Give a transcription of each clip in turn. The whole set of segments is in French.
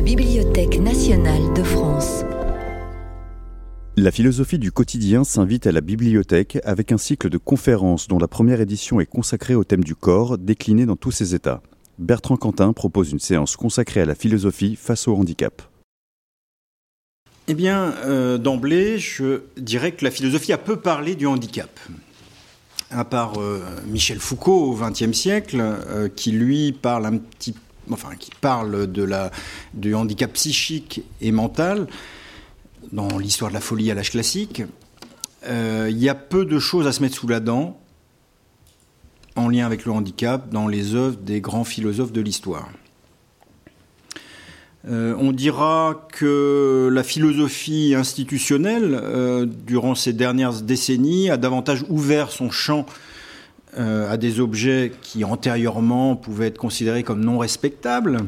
la Bibliothèque nationale de France. La philosophie du quotidien s'invite à la bibliothèque avec un cycle de conférences dont la première édition est consacrée au thème du corps, décliné dans tous ses états. Bertrand Quentin propose une séance consacrée à la philosophie face au handicap. Eh bien, euh, d'emblée, je dirais que la philosophie a peu parlé du handicap. À part euh, Michel Foucault au XXe siècle, euh, qui lui parle un petit, enfin, qui parle du handicap psychique et mental dans l'histoire de la folie à l'âge classique. Il y a peu de choses à se mettre sous la dent en lien avec le handicap dans les œuvres des grands philosophes de l'histoire. Euh, on dira que la philosophie institutionnelle, euh, durant ces dernières décennies, a davantage ouvert son champ euh, à des objets qui antérieurement pouvaient être considérés comme non respectables.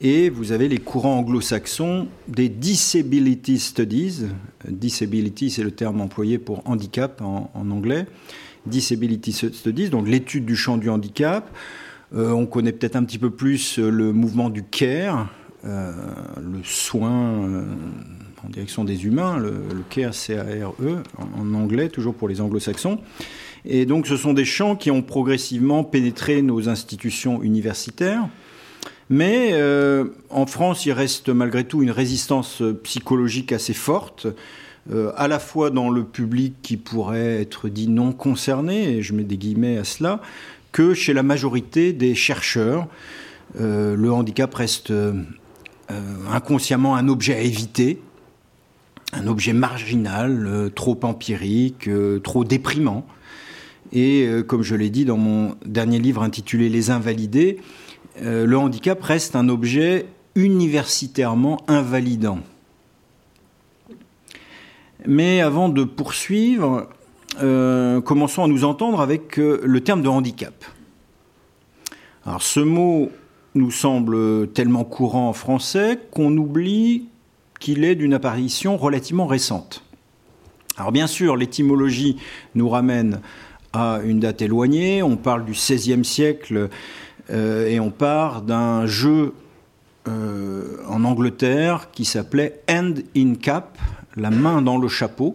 Et vous avez les courants anglo-saxons des disability studies. Disability, c'est le terme employé pour handicap en anglais. Disability Studies, donc l'étude du champ du handicap. Euh, on connaît peut-être un petit peu plus euh, le mouvement du CARE, euh, le soin en direction des humains, le, CARE, C-A-R-E, en, anglais, toujours pour les anglo-saxons. Et donc ce sont des champs qui ont progressivement pénétré nos institutions universitaires. Mais en France, il reste malgré tout une résistance psychologique assez forte euh, à la fois dans le public qui pourrait être dit non concerné, et je mets des guillemets à cela, que chez la majorité des chercheurs. Euh, le handicap reste euh, inconsciemment un objet à éviter, un objet marginal, trop empirique, trop déprimant. Et comme je l'ai dit dans mon dernier livre intitulé Les Invalidés, le handicap reste un objet universitairement invalidant. Mais avant de poursuivre, euh, commençons à nous entendre avec euh, le terme de handicap. Alors ce mot nous semble tellement courant en français qu'on oublie qu'il est d'une apparition relativement récente. Alors bien sûr, l'étymologie nous ramène à une date éloignée, on parle du XVIe siècle euh, et on part d'un jeu en Angleterre qui s'appelait Hand in Cap, la main dans le chapeau.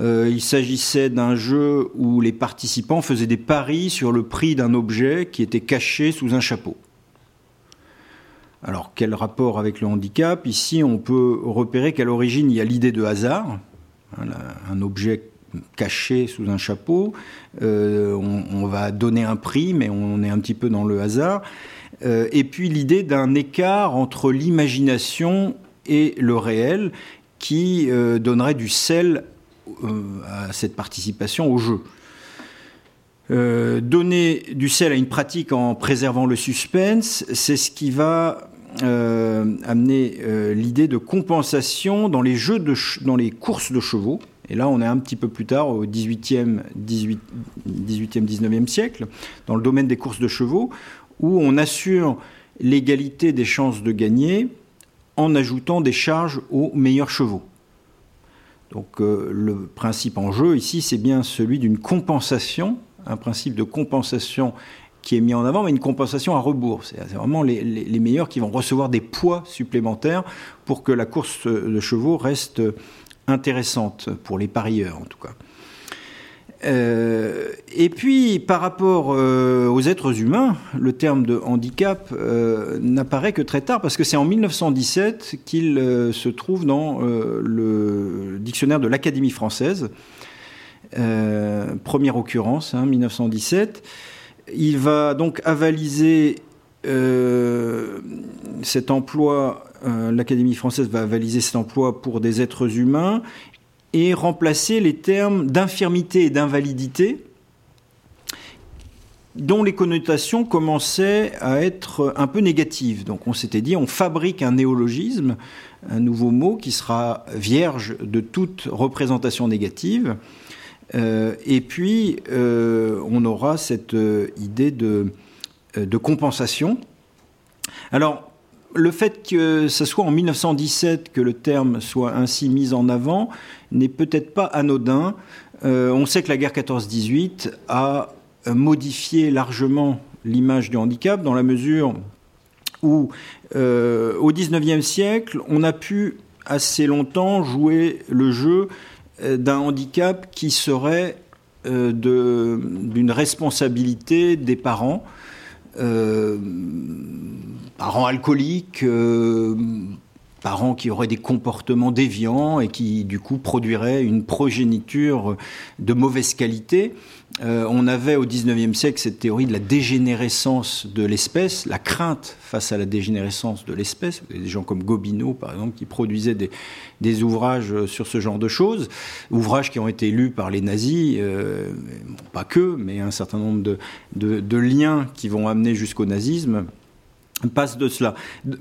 Euh, il s'agissait d'un jeu où les participants faisaient des paris sur le prix d'un objet qui était caché sous un chapeau. Alors quel rapport avec le handicap? Ici on peut repérer qu'à l'origine il y a l'idée de hasard, hein, un objet caché sous un chapeau, euh, on, va donner un prix mais on est un petit peu dans le hasard, euh, et puis l'idée d'un écart entre l'imagination et le réel, qui euh, donnerait du sel à cette participation au jeu. Donner du sel à une pratique en préservant le suspense, c'est ce qui va amener l'idée de compensation dans les dans les courses de chevaux. Et là, on est un petit peu plus tard, au 18e, 18, 18e 19e siècle, dans le domaine des courses de chevaux, où on assure l'égalité des chances de gagner en ajoutant des charges aux meilleurs chevaux. Donc euh, le principe en jeu ici, c'est bien celui d'une compensation, un principe de compensation qui est mis en avant, mais une compensation à rebours. C'est vraiment les, meilleurs qui vont recevoir des poids supplémentaires pour que la course de chevaux reste intéressante pour les parieurs en tout cas. Euh, et puis, par rapport euh, aux êtres humains, le terme de handicap euh, n'apparaît que très tard, parce que c'est en 1917 qu'il se trouve dans le dictionnaire de l'Académie française. première occurrence, 1917. Hein, Il va donc avaliser cet emploi, l'Académie française va avaliser cet emploi pour des êtres humains et remplacer les termes d'infirmité et d'invalidité dont les connotations commençaient à être un peu négatives. Donc on s'était dit, on fabrique un néologisme, un nouveau mot qui sera vierge de toute représentation négative. Euh, et puis, euh, on aura cette euh, idée de, de compensation. Alors, le fait que ce soit en 1917 que le terme soit ainsi mis en avant n'est peut-être pas anodin. Euh, on sait que la guerre 14-18 a modifié largement l'image du handicap dans la mesure où au XIXe siècle, on a pu assez longtemps jouer le jeu d'un handicap qui serait d'une responsabilité des parents, parents alcooliques, parents qui auraient des comportements déviants et qui du coup produiraient une progéniture de mauvaise qualité. Euh, on avait au XIXe siècle cette théorie de la dégénérescence de l'espèce, la crainte face à la dégénérescence de l'espèce. Des gens comme Gobineau, par exemple, qui produisaient des, ouvrages sur ce genre de choses, ouvrages qui ont été lus par les nazis, euh, pas que, mais un certain nombre de liens qui vont amener jusqu'au nazisme de cela,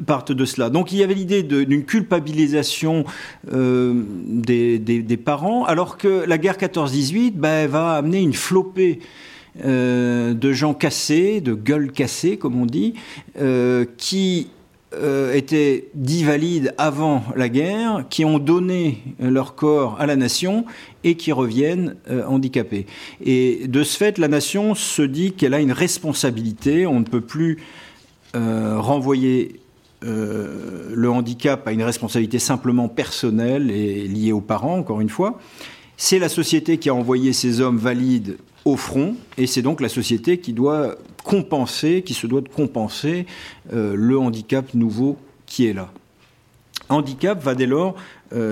partent de cela. Donc il y avait l'idée d'une culpabilisation euh, des, parents, alors que la guerre 14-18 ben, va amener une flopée euh, de gens cassés, de gueules cassées, comme on dit, euh, qui étaient dits valides avant la guerre, qui ont donné leur corps à la nation et qui reviennent handicapés. Et de ce fait, la nation se dit qu'elle a une responsabilité, on ne peut plus euh, renvoyer euh, le handicap à une responsabilité simplement personnelle et liée aux parents, encore une fois. C'est la société qui a envoyé ces hommes valides au front, et c'est donc la société qui doit compenser, qui se doit de compenser euh, le handicap nouveau qui est là. Handicap va dès lors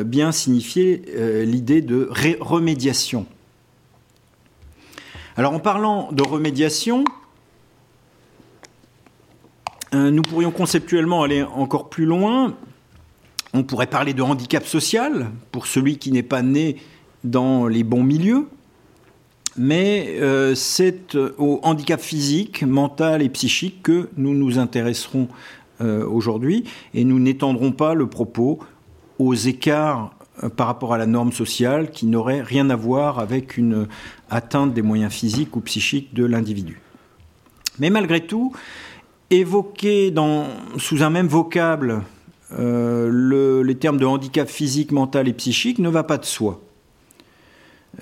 bien signifier l'idée de remédiation. Alors en parlant de remédiation, nous pourrions conceptuellement aller encore plus loin. On pourrait parler de handicap social pour celui qui n'est pas né dans les bons milieux, mais euh, c'est au handicap physique, mental et psychique que nous nous intéresserons euh, aujourd'hui et nous n'étendrons pas le propos aux écarts par rapport à la norme sociale qui n'auraient rien à voir avec une atteinte des moyens physiques ou psychiques de l'individu. Mais malgré tout, évoquer sous un même vocable euh, les termes de handicap physique, mental et psychique ne va pas de soi.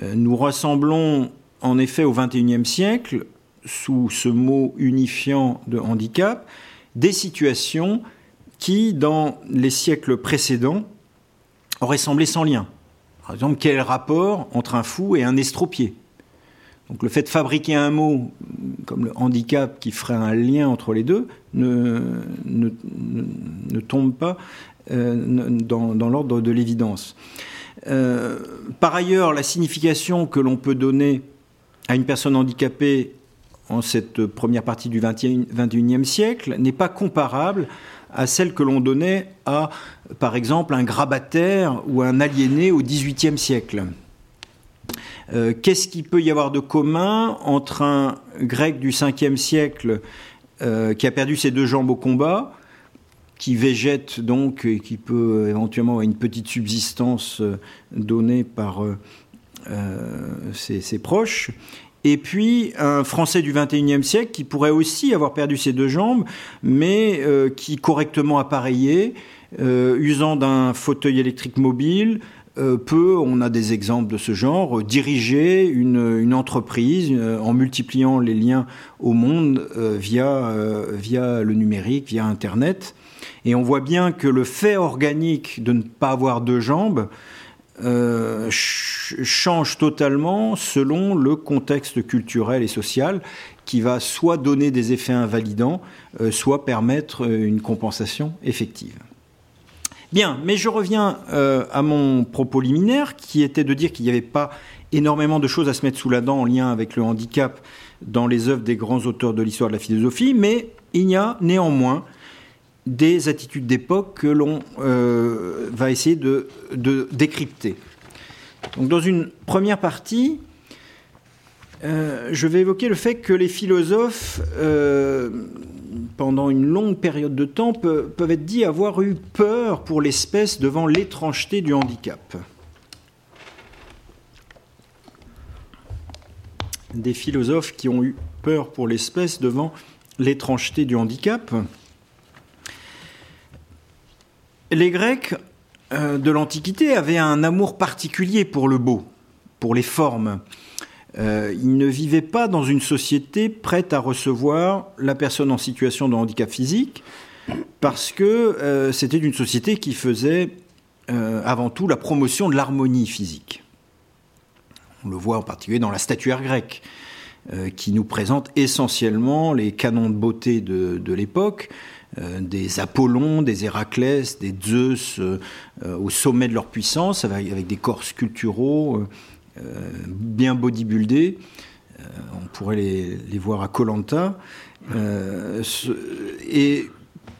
Euh, nous rassemblons en effet au XXIe siècle, sous ce mot unifiant de handicap, des situations qui, dans les siècles précédents, auraient semblé sans lien. Par exemple, quel rapport entre un fou et un estropié? Donc le fait de fabriquer un mot comme le handicap qui ferait un lien entre les deux ne, tombe pas euh, dans, l'ordre de l'évidence. Euh, par ailleurs, la signification que l'on peut donner à une personne handicapée en cette première partie du XXIe siècle n'est pas comparable à celle que l'on donnait à, par exemple, un grabataire ou un aliéné au XVIIIe siècle. Euh, qu'est-ce qu'il peut y avoir de commun entre un grec du 5e siècle euh, qui a perdu ses deux jambes au combat, qui végète donc et qui peut éventuellement avoir une petite subsistance euh, donnée par ses, proches, et puis un Français du 21e siècle qui pourrait aussi avoir perdu ses deux jambes, mais qui correctement appareillé, usant d'un fauteuil électrique mobile, euh, peut, on a des exemples de ce genre, diriger une, entreprise euh, en multipliant les liens au monde euh, via, via le numérique, via Internet. Et on voit bien que le fait organique de ne pas avoir deux jambes change totalement selon le contexte culturel et social qui va soit donner des effets invalidants, soit permettre une compensation effective. Bien, mais je reviens euh, à mon propos liminaire, qui était de dire qu'il n'y avait pas énormément de choses à se mettre sous la dent en lien avec le handicap dans les œuvres des grands auteurs de l'histoire de la philosophie, mais il y a néanmoins des attitudes d'époque que l'on euh, va essayer de, décrypter. Donc, dans une première partie, euh, je vais évoquer le fait que les philosophes pendant une longue période de temps, peuvent, être dit avoir eu peur pour l'espèce devant l'étrangeté du handicap. Des philosophes qui ont eu peur pour l'espèce devant l'étrangeté du handicap. Les Grecs euh, de l'Antiquité avaient un amour particulier pour le beau, pour les formes. Euh, il ne vivait pas dans une société prête à recevoir la personne en situation de handicap physique. parce que c'était une société qui faisait avant tout la promotion de l'harmonie physique. On le voit en particulier dans la statuaire grecque, qui nous présente essentiellement les canons de beauté de l'époque, euh, des Apollons, des Héraclès, des Zeus euh, euh, au sommet de leur puissance, avec, des corps sculpturaux bien bodybuildés. on pourrait les, voir à Colanta. et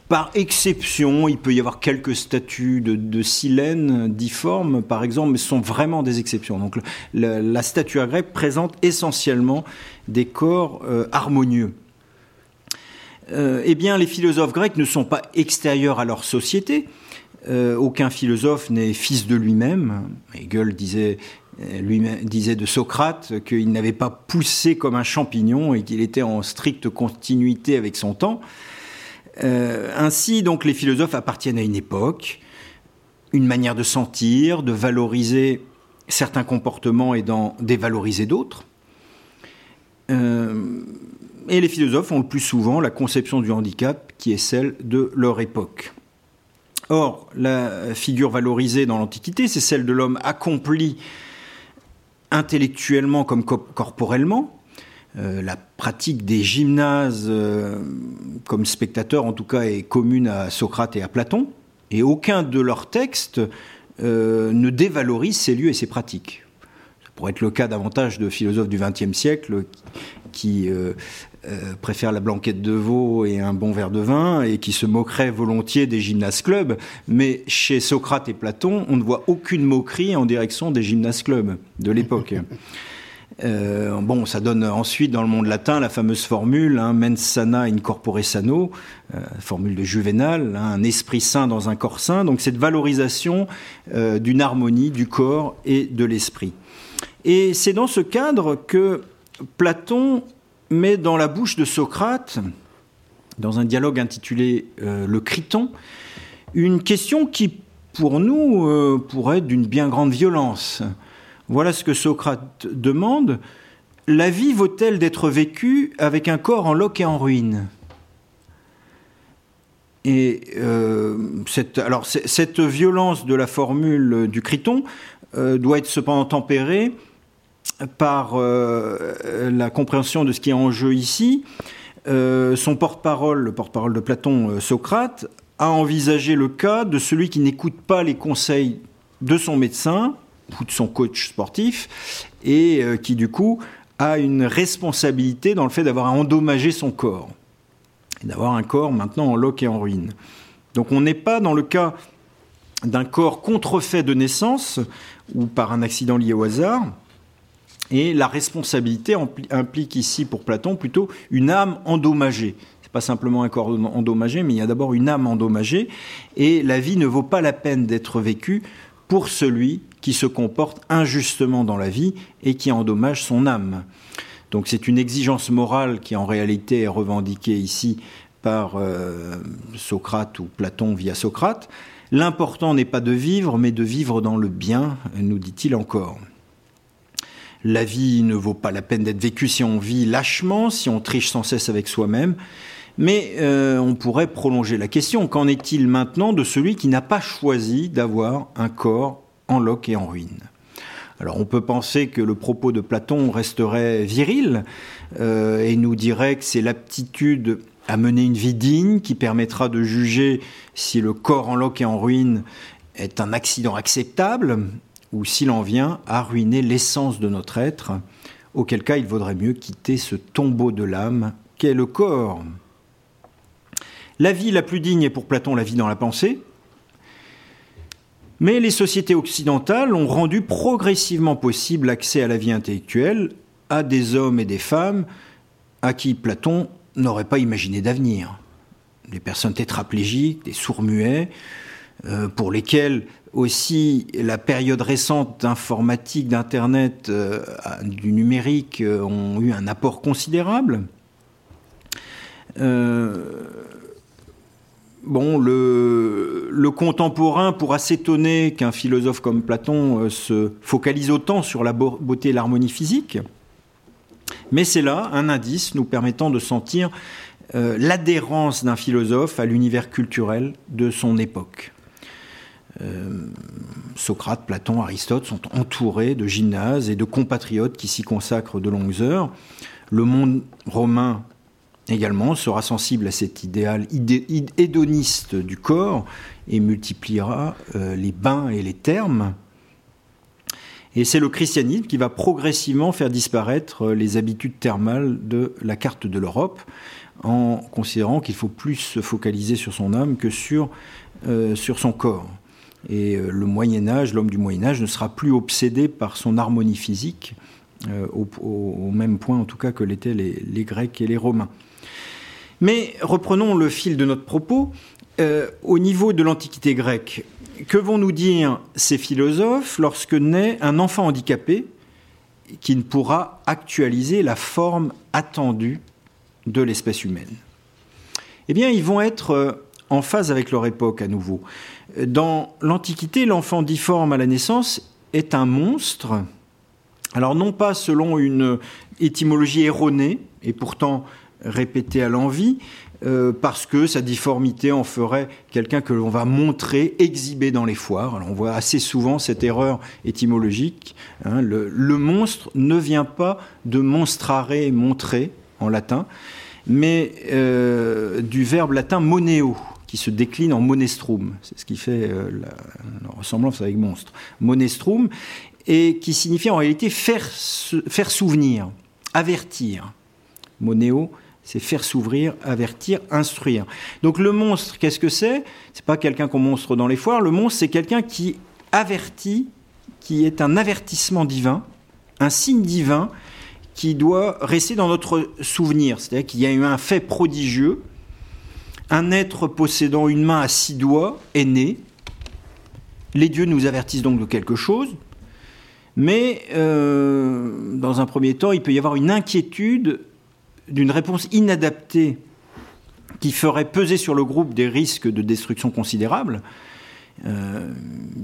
par exception, il peut y avoir quelques statues de, de silènes difformes, par exemple, mais ce sont vraiment des exceptions. Donc la, statue grecque présente essentiellement des corps harmonieux. Euh, eh bien, les philosophes grecs ne sont pas extérieurs à leur société. Euh, aucun philosophe n'est fils de lui-même. Hegel disait, euh, lui disait de Socrate qu'il n'avait pas poussé comme un champignon et qu'il était en stricte continuité avec son temps. ainsi, donc, les philosophes appartiennent à une époque, une manière de sentir, de valoriser certains comportements et d'en dévaloriser d'autres. Et les philosophes ont le plus souvent la conception du handicap qui est celle de leur époque. Or, la figure valorisée dans l'Antiquité, c'est celle de l'homme accompli intellectuellement comme corporellement. Euh, la pratique des gymnases euh, comme spectateur, en tout cas, est commune à Socrate et à Platon. Et aucun de leurs textes euh, ne dévalorise ces lieux et ces pratiques. Ça pourrait être le cas davantage de philosophes du XXe siècle qui euh, préfère la blanquette de veau et un bon verre de vin et qui se moquerait volontiers des gymnases clubs. Mais chez Socrate et Platon, on ne voit aucune moquerie en direction des gymnases clubs de l'époque. Euh, bon, ça donne ensuite dans le monde latin la fameuse formule hein, mens sana in corpore sano, euh, formule de Juvénal, hein, un esprit sain dans un corps sain. Donc cette valorisation d'une harmonie du corps et de l'esprit. Et c'est dans ce cadre que Platon mais dans la bouche de Socrate, dans un dialogue intitulé euh, Le Criton, une question qui, pour nous, euh, pourrait être d'une bien grande violence. Voilà ce que Socrate demande. La vie vaut-elle d'être vécue avec un corps en loques et en ruine et euh, cette violence de la formule du Criton doit être cependant tempérée par euh, la compréhension de ce qui est en jeu ici, euh, son porte-parole, le porte-parole de Platon, euh, Socrate, a envisagé le cas de celui qui n'écoute pas les conseils de son médecin ou de son coach sportif et qui du coup a une responsabilité dans le fait d'avoir endommagé son corps et d'avoir un corps maintenant en loque et en ruine. Donc on n'est pas dans le cas d'un corps contrefait de naissance ou par un accident lié au hasard, et la responsabilité implique ici pour Platon plutôt une âme endommagée. C'est pas simplement un corps endommagé, mais il y a d'abord une âme endommagée. Et la vie ne vaut pas la peine d'être vécue pour celui qui se comporte injustement dans la vie et qui endommage son âme. Donc c'est une exigence morale qui en réalité est revendiquée ici par euh, Socrate ou Platon via Socrate. L'important n'est pas de vivre, mais de vivre dans le bien, nous dit-il encore. La vie ne vaut pas la peine d'être vécue si on vit lâchement, si on triche sans cesse avec soi-même. Mais euh, on pourrait prolonger la question. Qu'en est-il maintenant de celui qui n'a pas choisi d'avoir un corps en loque et en ruine alors on peut penser que le propos de Platon resterait viril euh, et nous dirait que c'est l'aptitude à mener une vie digne qui permettra de juger si le corps en loque et en ruine est un accident acceptable ou s'il en vient à ruiner l'essence de notre être, auquel cas il vaudrait mieux quitter ce tombeau de l'âme qu'est le corps. La vie la plus digne est pour Platon la vie dans la pensée, mais les sociétés occidentales ont rendu progressivement possible l'accès à la vie intellectuelle à des hommes et des femmes à qui Platon n'aurait pas imaginé d'avenir. Des personnes tétraplégiques, des sourds-muets, euh, pour lesquels aussi la période récente d'informatique, d'Internet, euh, du numérique euh, ont eu un apport considérable. bon, le, le, contemporain pourra s'étonner qu'un philosophe comme Platon se focalise autant sur la beauté et l'harmonie physique, mais c'est là un indice nous permettant de sentir l'adhérence d'un philosophe à l'univers culturel de son époque. Socrate, Platon, Aristote sont entourés de gymnases et de compatriotes qui s'y consacrent de longues heures. Le monde romain également sera sensible à cet idéal hédoniste du corps et multipliera euh, les bains et les termes. Et c'est le christianisme qui va progressivement faire disparaître euh, les habitudes thermales de la carte de l'Europe, en considérant qu'il faut plus se focaliser sur son âme que euh, sur son corps. Et le Moyen Âge, l'homme du Moyen Âge, ne sera plus obsédé par son harmonie physique, au, même point en tout cas que l'étaient les Grecs et les Romains. Mais reprenons le fil de notre propos. Euh, au niveau de l'Antiquité grecque, que vont nous dire ces philosophes lorsque naît un enfant handicapé qui ne pourra actualiser la forme attendue de l'espèce humaine? Eh bien, ils vont être euh, en phase avec leur époque à nouveau. Dans l'Antiquité, l'enfant difforme à la naissance est un monstre. Alors non pas selon une étymologie erronée, et pourtant répété à l'envie, euh, parce que sa difformité en ferait quelqu'un que l'on va montrer, exhiber dans les foires. On voit assez souvent cette erreur étymologique. Hein. le, monstre ne vient pas de monstrare, montrer en latin, mais euh, du verbe latin moneo, qui se décline en monestrum. C'est ce qui fait euh, la, ressemblance avec monstre. Monestrum, et qui signifie en réalité faire, faire souvenir, avertir. Moneo, c'est faire s'ouvrir, avertir, instruire. Donc le monstre, qu'est-ce que c'est? C'est pas quelqu'un qu'on monstre dans les foires. Le monstre, c'est quelqu'un qui avertit, qui est un avertissement divin, un signe divin qui doit rester dans notre souvenir. C'est-à-dire qu'il y a eu un fait prodigieux. Un être possédant une main à six doigts est né. Les dieux nous avertissent donc de quelque chose. Mais euh, dans un premier temps, il peut y avoir une inquiétude d'une réponse inadaptée qui ferait peser sur le groupe des risques de destruction considérables, euh,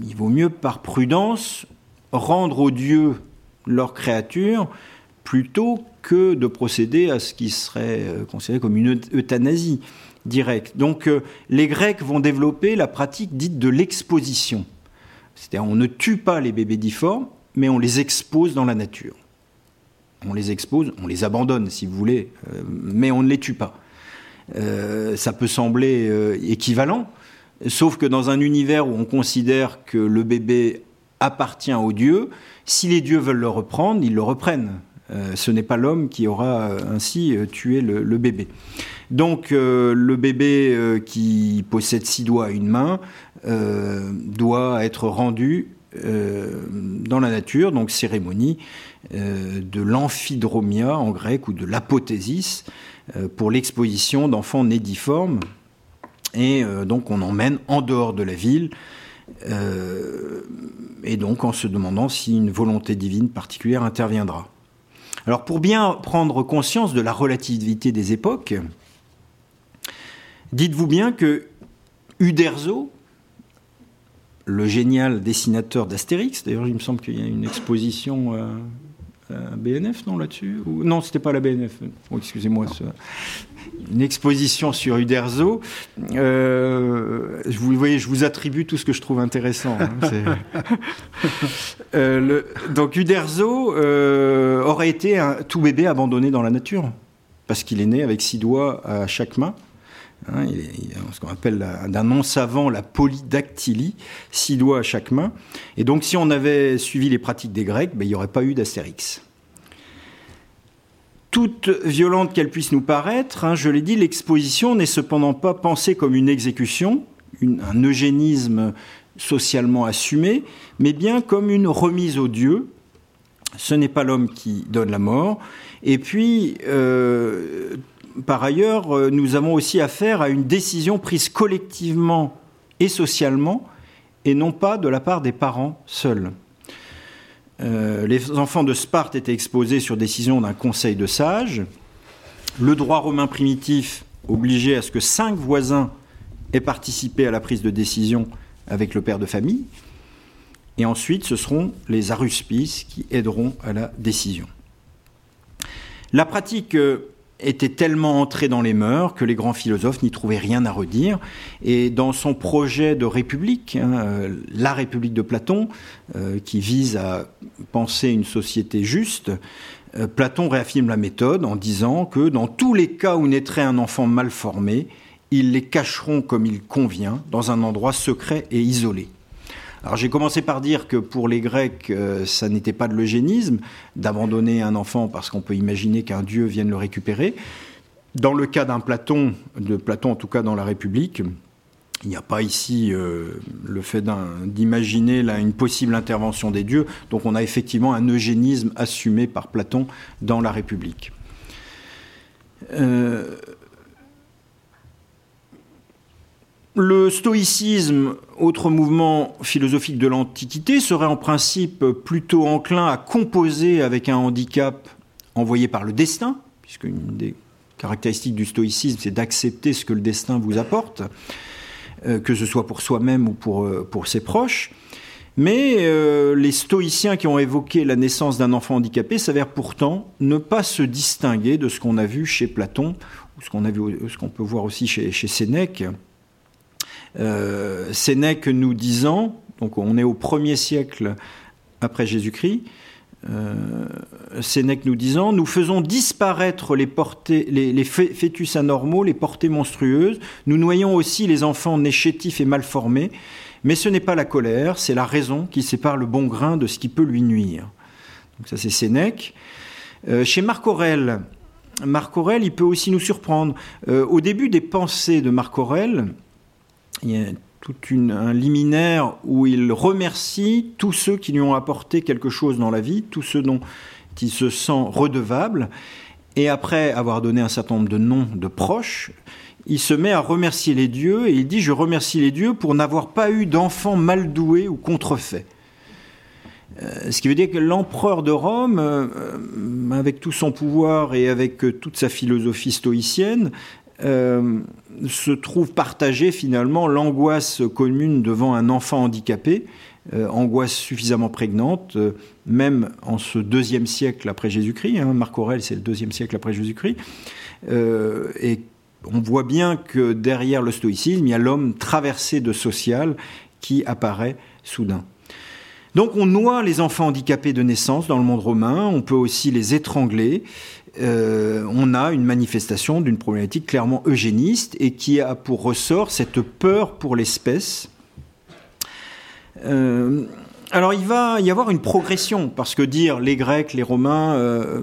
il vaut mieux, par prudence, rendre aux dieux leur créature plutôt que de procéder à ce qui serait euh, considéré comme une euthanasie directe. Donc euh, les Grecs vont développer la pratique dite de l'exposition. C'est-à-dire on ne tue pas les bébés difformes, mais on les expose dans la nature on les expose, on les abandonne si vous voulez, euh, mais on ne les tue pas. Euh, ça peut sembler équivalent, sauf que dans un univers où on considère que le bébé appartient aux dieux, si les dieux veulent le reprendre, ils le reprennent. Ce n'est pas l'homme qui aura ainsi tué le, bébé. Donc le bébé qui possède six doigts à une main doit être rendu dans la nature, donc cérémonie euh, de l'amphidromia en grec ou de l'apothésis euh, pour l'exposition d'enfants nés difformes. Et euh, donc on emmène en dehors de la ville, et donc en se demandant si une volonté divine particulière interviendra. Alors pour bien prendre conscience de la relativité des époques, dites-vous bien que Uderzo, le génial dessinateur d'Astérix, d'ailleurs il me semble qu'il y a une exposition euh, BNF, non, là-dessus Ou... Non, c'était pas la BNF. Oh, excusez-moi. Une exposition sur Uderzo. Euh, vous voyez, je vous attribue tout ce que je trouve intéressant. Hein, euh. Donc Uderzo aurait été un tout bébé abandonné dans la nature, parce qu'il est né avec six doigts à chaque main. Hein, ce qu'on appelle d'un nom savant la polydactylie, six doigts à chaque main. Et donc, si on avait suivi les pratiques des Grecs, ben, il n'y aurait pas eu d'Astérix. Toute violente qu'elle puisse nous paraître, hein, je l'ai dit, l'exposition n'est cependant pas pensée comme une exécution, un eugénisme socialement assumé, mais bien comme une remise au Dieu. Ce n'est pas l'homme qui donne la mort. Et puis, euh, par ailleurs, euh, nous avons aussi affaire à une décision prise collectivement et socialement, et non pas de la part des parents seuls. Euh, les enfants de Sparte étaient exposés sur décision d'un conseil de sages. Le droit romain primitif obligeait à ce que cinq voisins aient participé à la prise de décision avec le père de famille. Et ensuite, ce seront les aruspices qui aideront à la décision. La pratique euh, était tellement entré dans les mœurs que les grands philosophes n'y trouvaient rien à redire. Et dans son projet de république, hein, euh, la République de Platon, euh, qui vise à penser une société juste, euh, Platon réaffirme la méthode en disant que dans tous les cas où naîtrait un enfant mal formé, ils les cacheront comme il convient dans un endroit secret et isolé. Alors j'ai commencé par dire que pour les Grecs, euh, ça n'était pas de l'eugénisme d'abandonner un enfant parce qu'on peut imaginer qu'un dieu vienne le récupérer. Dans le cas d'un Platon, de Platon en tout cas dans la République, il n'y a pas ici euh, le fait d'imaginer une possible intervention des dieux. Donc on a effectivement un eugénisme assumé par Platon dans la République. Euh, Le stoïcisme, autre mouvement philosophique de l'Antiquité, serait en principe plutôt enclin à composer avec un handicap envoyé par le destin, puisque une des caractéristiques du stoïcisme, c'est d'accepter ce que le destin vous apporte, euh, que ce soit pour soi-même ou pour, euh, ses proches. Mais euh, les stoïciens qui ont évoqué la naissance d'un enfant handicapé s'avèrent pourtant ne pas se distinguer de ce qu'on a vu chez Platon, ou ce qu'on peut voir aussi chez, Sénèque, Sénèque nous disant, donc on est au premier siècle après Jésus-Christ, euh, Sénèque nous disant, nous faisons disparaître les, portées, les, fœtus anormaux, les portées monstrueuses, nous noyons aussi les enfants nés chétifs et mal formés, mais ce n'est pas la colère, c'est la raison qui sépare le bon grain de ce qui peut lui nuire. Donc ça c'est Sénèque. Euh, chez Marc Aurèle, Marc Aurèle, il peut aussi nous surprendre. au début des pensées de Marc Aurèle, il y a tout un liminaire où il remercie tous ceux qui lui ont apporté quelque chose dans la vie, tous ceux dont il se sent redevable. Et après avoir donné un certain nombre de noms de proches, il se met à remercier les dieux et il dit Je remercie les dieux pour n'avoir pas eu d'enfants mal doués ou contrefaits. Euh, ce qui veut dire que l'empereur de Rome, euh, avec tout son pouvoir et avec euh, toute sa philosophie stoïcienne, se trouve partagée finalement l'angoisse commune devant un enfant handicapé, euh, angoisse suffisamment prégnante, euh, même en ce deuxième siècle après Jésus-Christ. Hein, Marc Aurèle, c'est le deuxième siècle après Jésus-Christ. et on voit bien que derrière le stoïcisme, il y a l'homme traversé de social qui apparaît soudain. Donc on noie les enfants handicapés de naissance dans le monde romain, on peut aussi les étrangler, euh, on a une manifestation d'une problématique clairement eugéniste et qui a pour ressort cette peur pour l'espèce. Euh, alors il va y avoir une progression, parce que dire les Grecs, les Romains, euh,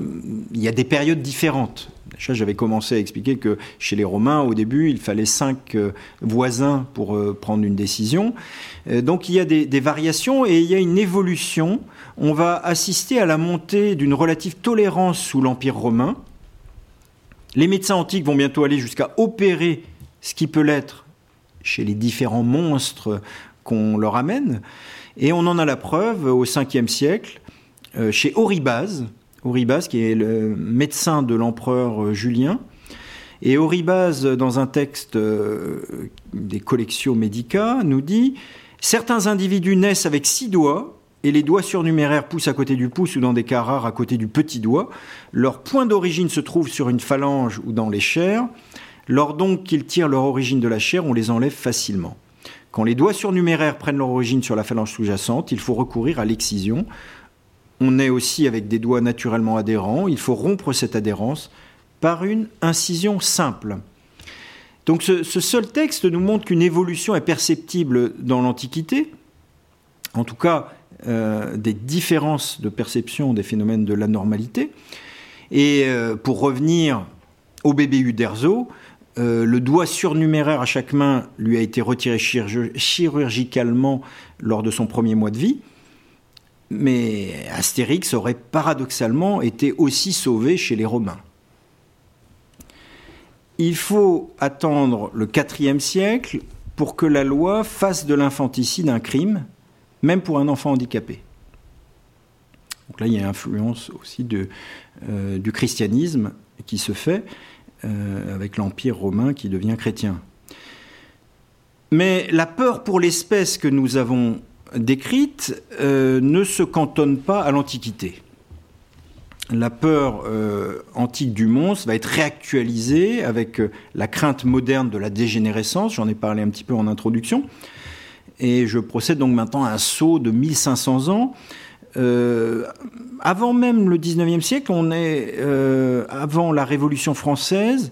il y a des périodes différentes. J'avais commencé à expliquer que chez les Romains, au début, il fallait cinq voisins pour prendre une décision. donc il y a des, variations et il y a une évolution on va assister à la montée d'une relative tolérance sous l'Empire romain. Les médecins antiques vont bientôt aller jusqu'à opérer ce qui peut l'être chez les différents monstres qu'on leur amène. Et on en a la preuve au 5e siècle euh, chez Oribase, Oribase qui est le médecin de l'empereur Julien. Et Oribase, dans un texte euh, des collections médicales, nous dit Certains individus naissent avec six doigts et les doigts surnuméraires poussent à côté du pouce ou dans des cas rares à côté du petit doigt. Leur point d'origine se trouve sur une phalange ou dans les chairs. Lors donc qu'ils tirent leur origine de la chair, on les enlève facilement. Quand les doigts surnuméraires prennent leur origine sur la phalange sous-jacente, il faut recourir à l'excision. On est aussi avec des doigts naturellement adhérents. Il faut rompre cette adhérence par une incision simple. Donc ce, ce seul texte nous montre qu'une évolution est perceptible dans l'Antiquité. En tout cas, euh, des différences de perception des phénomènes de l'anormalité. Et euh, pour revenir au bébé Uderzo, euh, le doigt surnuméraire à chaque main lui a été retiré chirurgicalement lors de son premier mois de vie. Mais Astérix aurait paradoxalement été aussi sauvé chez les Romains. Il faut attendre le IVe siècle pour que la loi fasse de l'infanticide un crime même pour un enfant handicapé. Donc là, il y a influence aussi euh, du christianisme qui se fait euh, avec l'Empire romain qui devient chrétien. Mais la peur pour l'espèce que nous avons décrite euh, ne se cantonne pas à l'Antiquité. la peur antique du monstre va être réactualisée avec la crainte moderne de la dégénérescence. J'en ai parlé un petit peu en introduction. Et je procède donc maintenant à un saut de 1500 ans. Euh, avant même le 19e siècle, on est avant la Révolution française,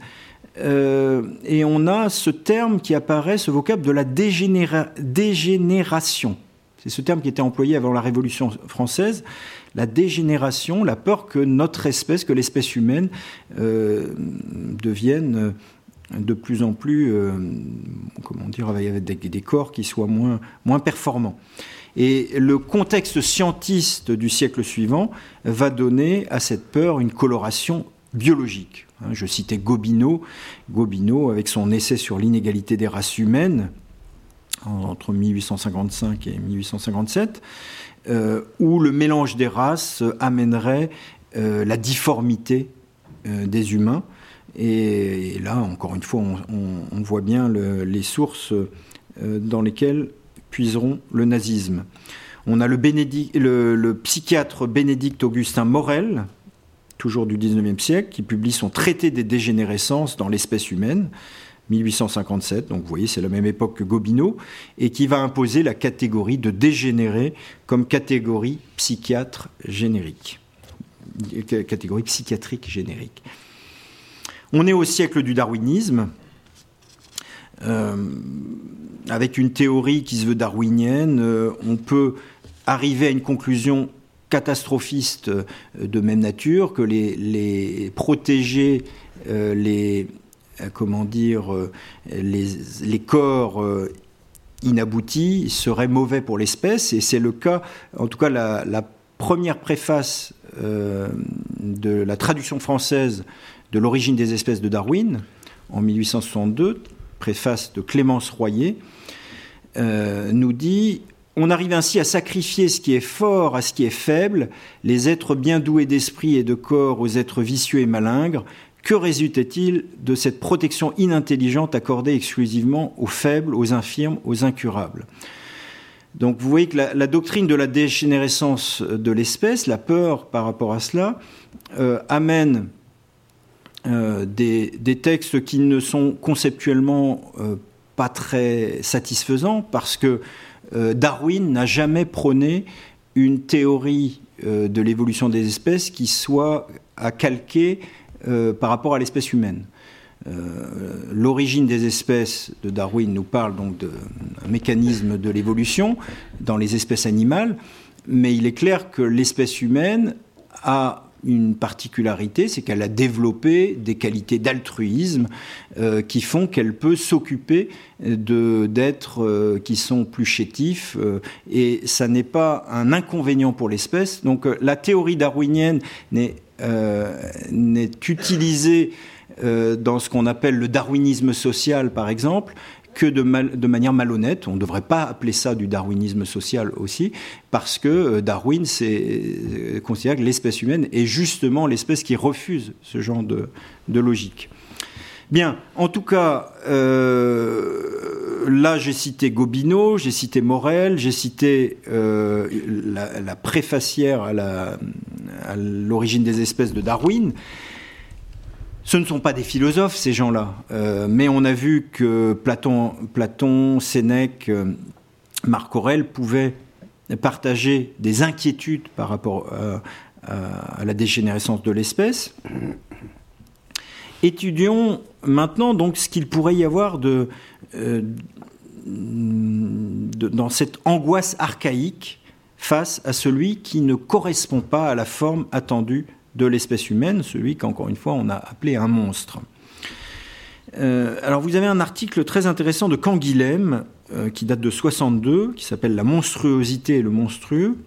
et on a ce terme qui apparaît, ce vocable de la dégénération. C'est ce terme qui était employé avant la Révolution française la dégénération, la peur que notre espèce, que l'espèce humaine euh, devienne euh, de plus en plus, euh, comment dire, avec des, corps qui soient moins, moins performants. Et le contexte scientiste du siècle suivant va donner à cette peur une coloration biologique. Hein, je citais Gobineau, Gobineau avec son essai sur l'inégalité des races humaines entre 1855 et 1857, euh, où le mélange des races amènerait euh, la difformité des humains. Et, là, encore une fois, on, voit bien les sources dans lesquelles puiseront le nazisme. On a le, le, psychiatre Bénédicte Augustin Morel, toujours du 19e siècle, qui publie son traité des dégénérescences dans l'espèce humaine, 1857, donc vous voyez c'est la même époque que Gobineau, et qui va imposer la catégorie de dégénéré comme catégorie psychiatre générique, catégorie psychiatrique générique. On est au siècle du darwinisme, euh, avec une théorie qui se veut darwinienne, euh, on peut arriver à une conclusion catastrophiste euh, de même nature, que les, les protégés, les, comment dire, les, corps inaboutis seraient mauvais pour l'espèce, et c'est le cas, en tout cas la, première préface de la traduction française de l'origine des espèces de Darwin, en 1862, préface de Clémence Royer, nous dit on arrive ainsi à sacrifier ce qui est fort à ce qui est faible, les êtres bien doués d'esprit et de corps aux êtres vicieux et malingres, que résultait-il de cette protection inintelligente accordée exclusivement aux faibles, aux infirmes, aux incurables? Donc vous voyez que la, doctrine de la dégénérescence de l'espèce, la peur par rapport à cela, euh, amène euh, des, textes qui ne sont conceptuellement euh, pas très satisfaisants parce que Darwin n'a jamais prôné une théorie de l'évolution des espèces qui soit à calquer euh, par rapport à l'espèce humaine. Euh, l'origine des espèces de Darwin nous parle donc d'un mécanisme de l'évolution dans les espèces animales, mais il est clair que l'espèce humaine a une particularité, c'est qu'elle a développé des qualités d'altruisme euh, qui font qu'elle peut s'occuper d'êtres qui sont plus chétifs, et ça n'est pas un inconvénient pour l'espèce. Donc la théorie darwinienne n'est euh, n'est utilisé euh, dans ce qu'on appelle le darwinisme social, par exemple, que de, manière malhonnête. On ne devrait pas appeler ça du darwinisme social aussi, parce que euh, Darwin considère que l'espèce humaine est justement l'espèce qui refuse ce genre de, logique. Bien, en tout cas, euh, là j'ai cité Gobineau, j'ai cité Morel, j'ai cité euh, la, préfacière à l'origine des espèces de Darwin. Ce ne sont pas des philosophes, ces gens-là, euh, mais on a vu que Platon, Platon Sénèque, Marc Aurèle pouvaient partager des inquiétudes par rapport à la dégénérescence de l'espèce. Étudions maintenant donc ce qu'il pourrait y avoir de, euh, dans cette angoisse archaïque face à celui qui ne correspond pas à la forme attendue de l'espèce humaine, celui qu'encore une fois on a appelé un monstre. Euh, alors vous avez un article très intéressant de Canguilhem euh, qui date de 62, qui s'appelle La monstruosité et le monstrueux,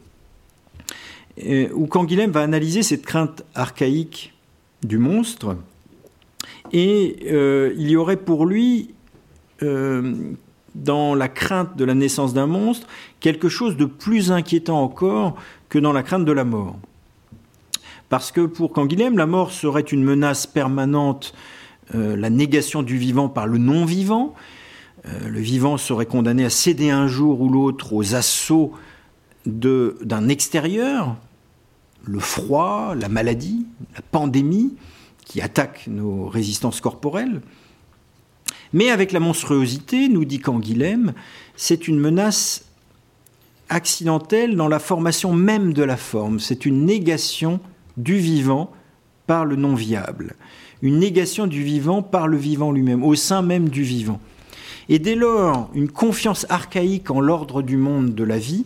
où Canguilhem va analyser cette crainte archaïque du monstre et euh, il y aurait pour lui, dans la crainte de la naissance d'un monstre, quelque chose de plus inquiétant encore que dans la crainte de la mort. Parce que pour Canguilhem, la mort serait une menace permanente, euh, la négation du vivant par le non-vivant. le vivant serait condamné à céder un jour ou l'autre aux assauts d'un extérieur, le froid, la maladie, la pandémie qui attaquent nos résistances corporelles. Mais avec la monstruosité, nous dit Canguilhem, c'est une menace accidentelle dans la formation même de la forme. C'est une négation du vivant par le non viable, une négation du vivant par le vivant lui-même, au sein même du vivant. Et dès lors, une confiance archaïque en l'ordre du monde de la vie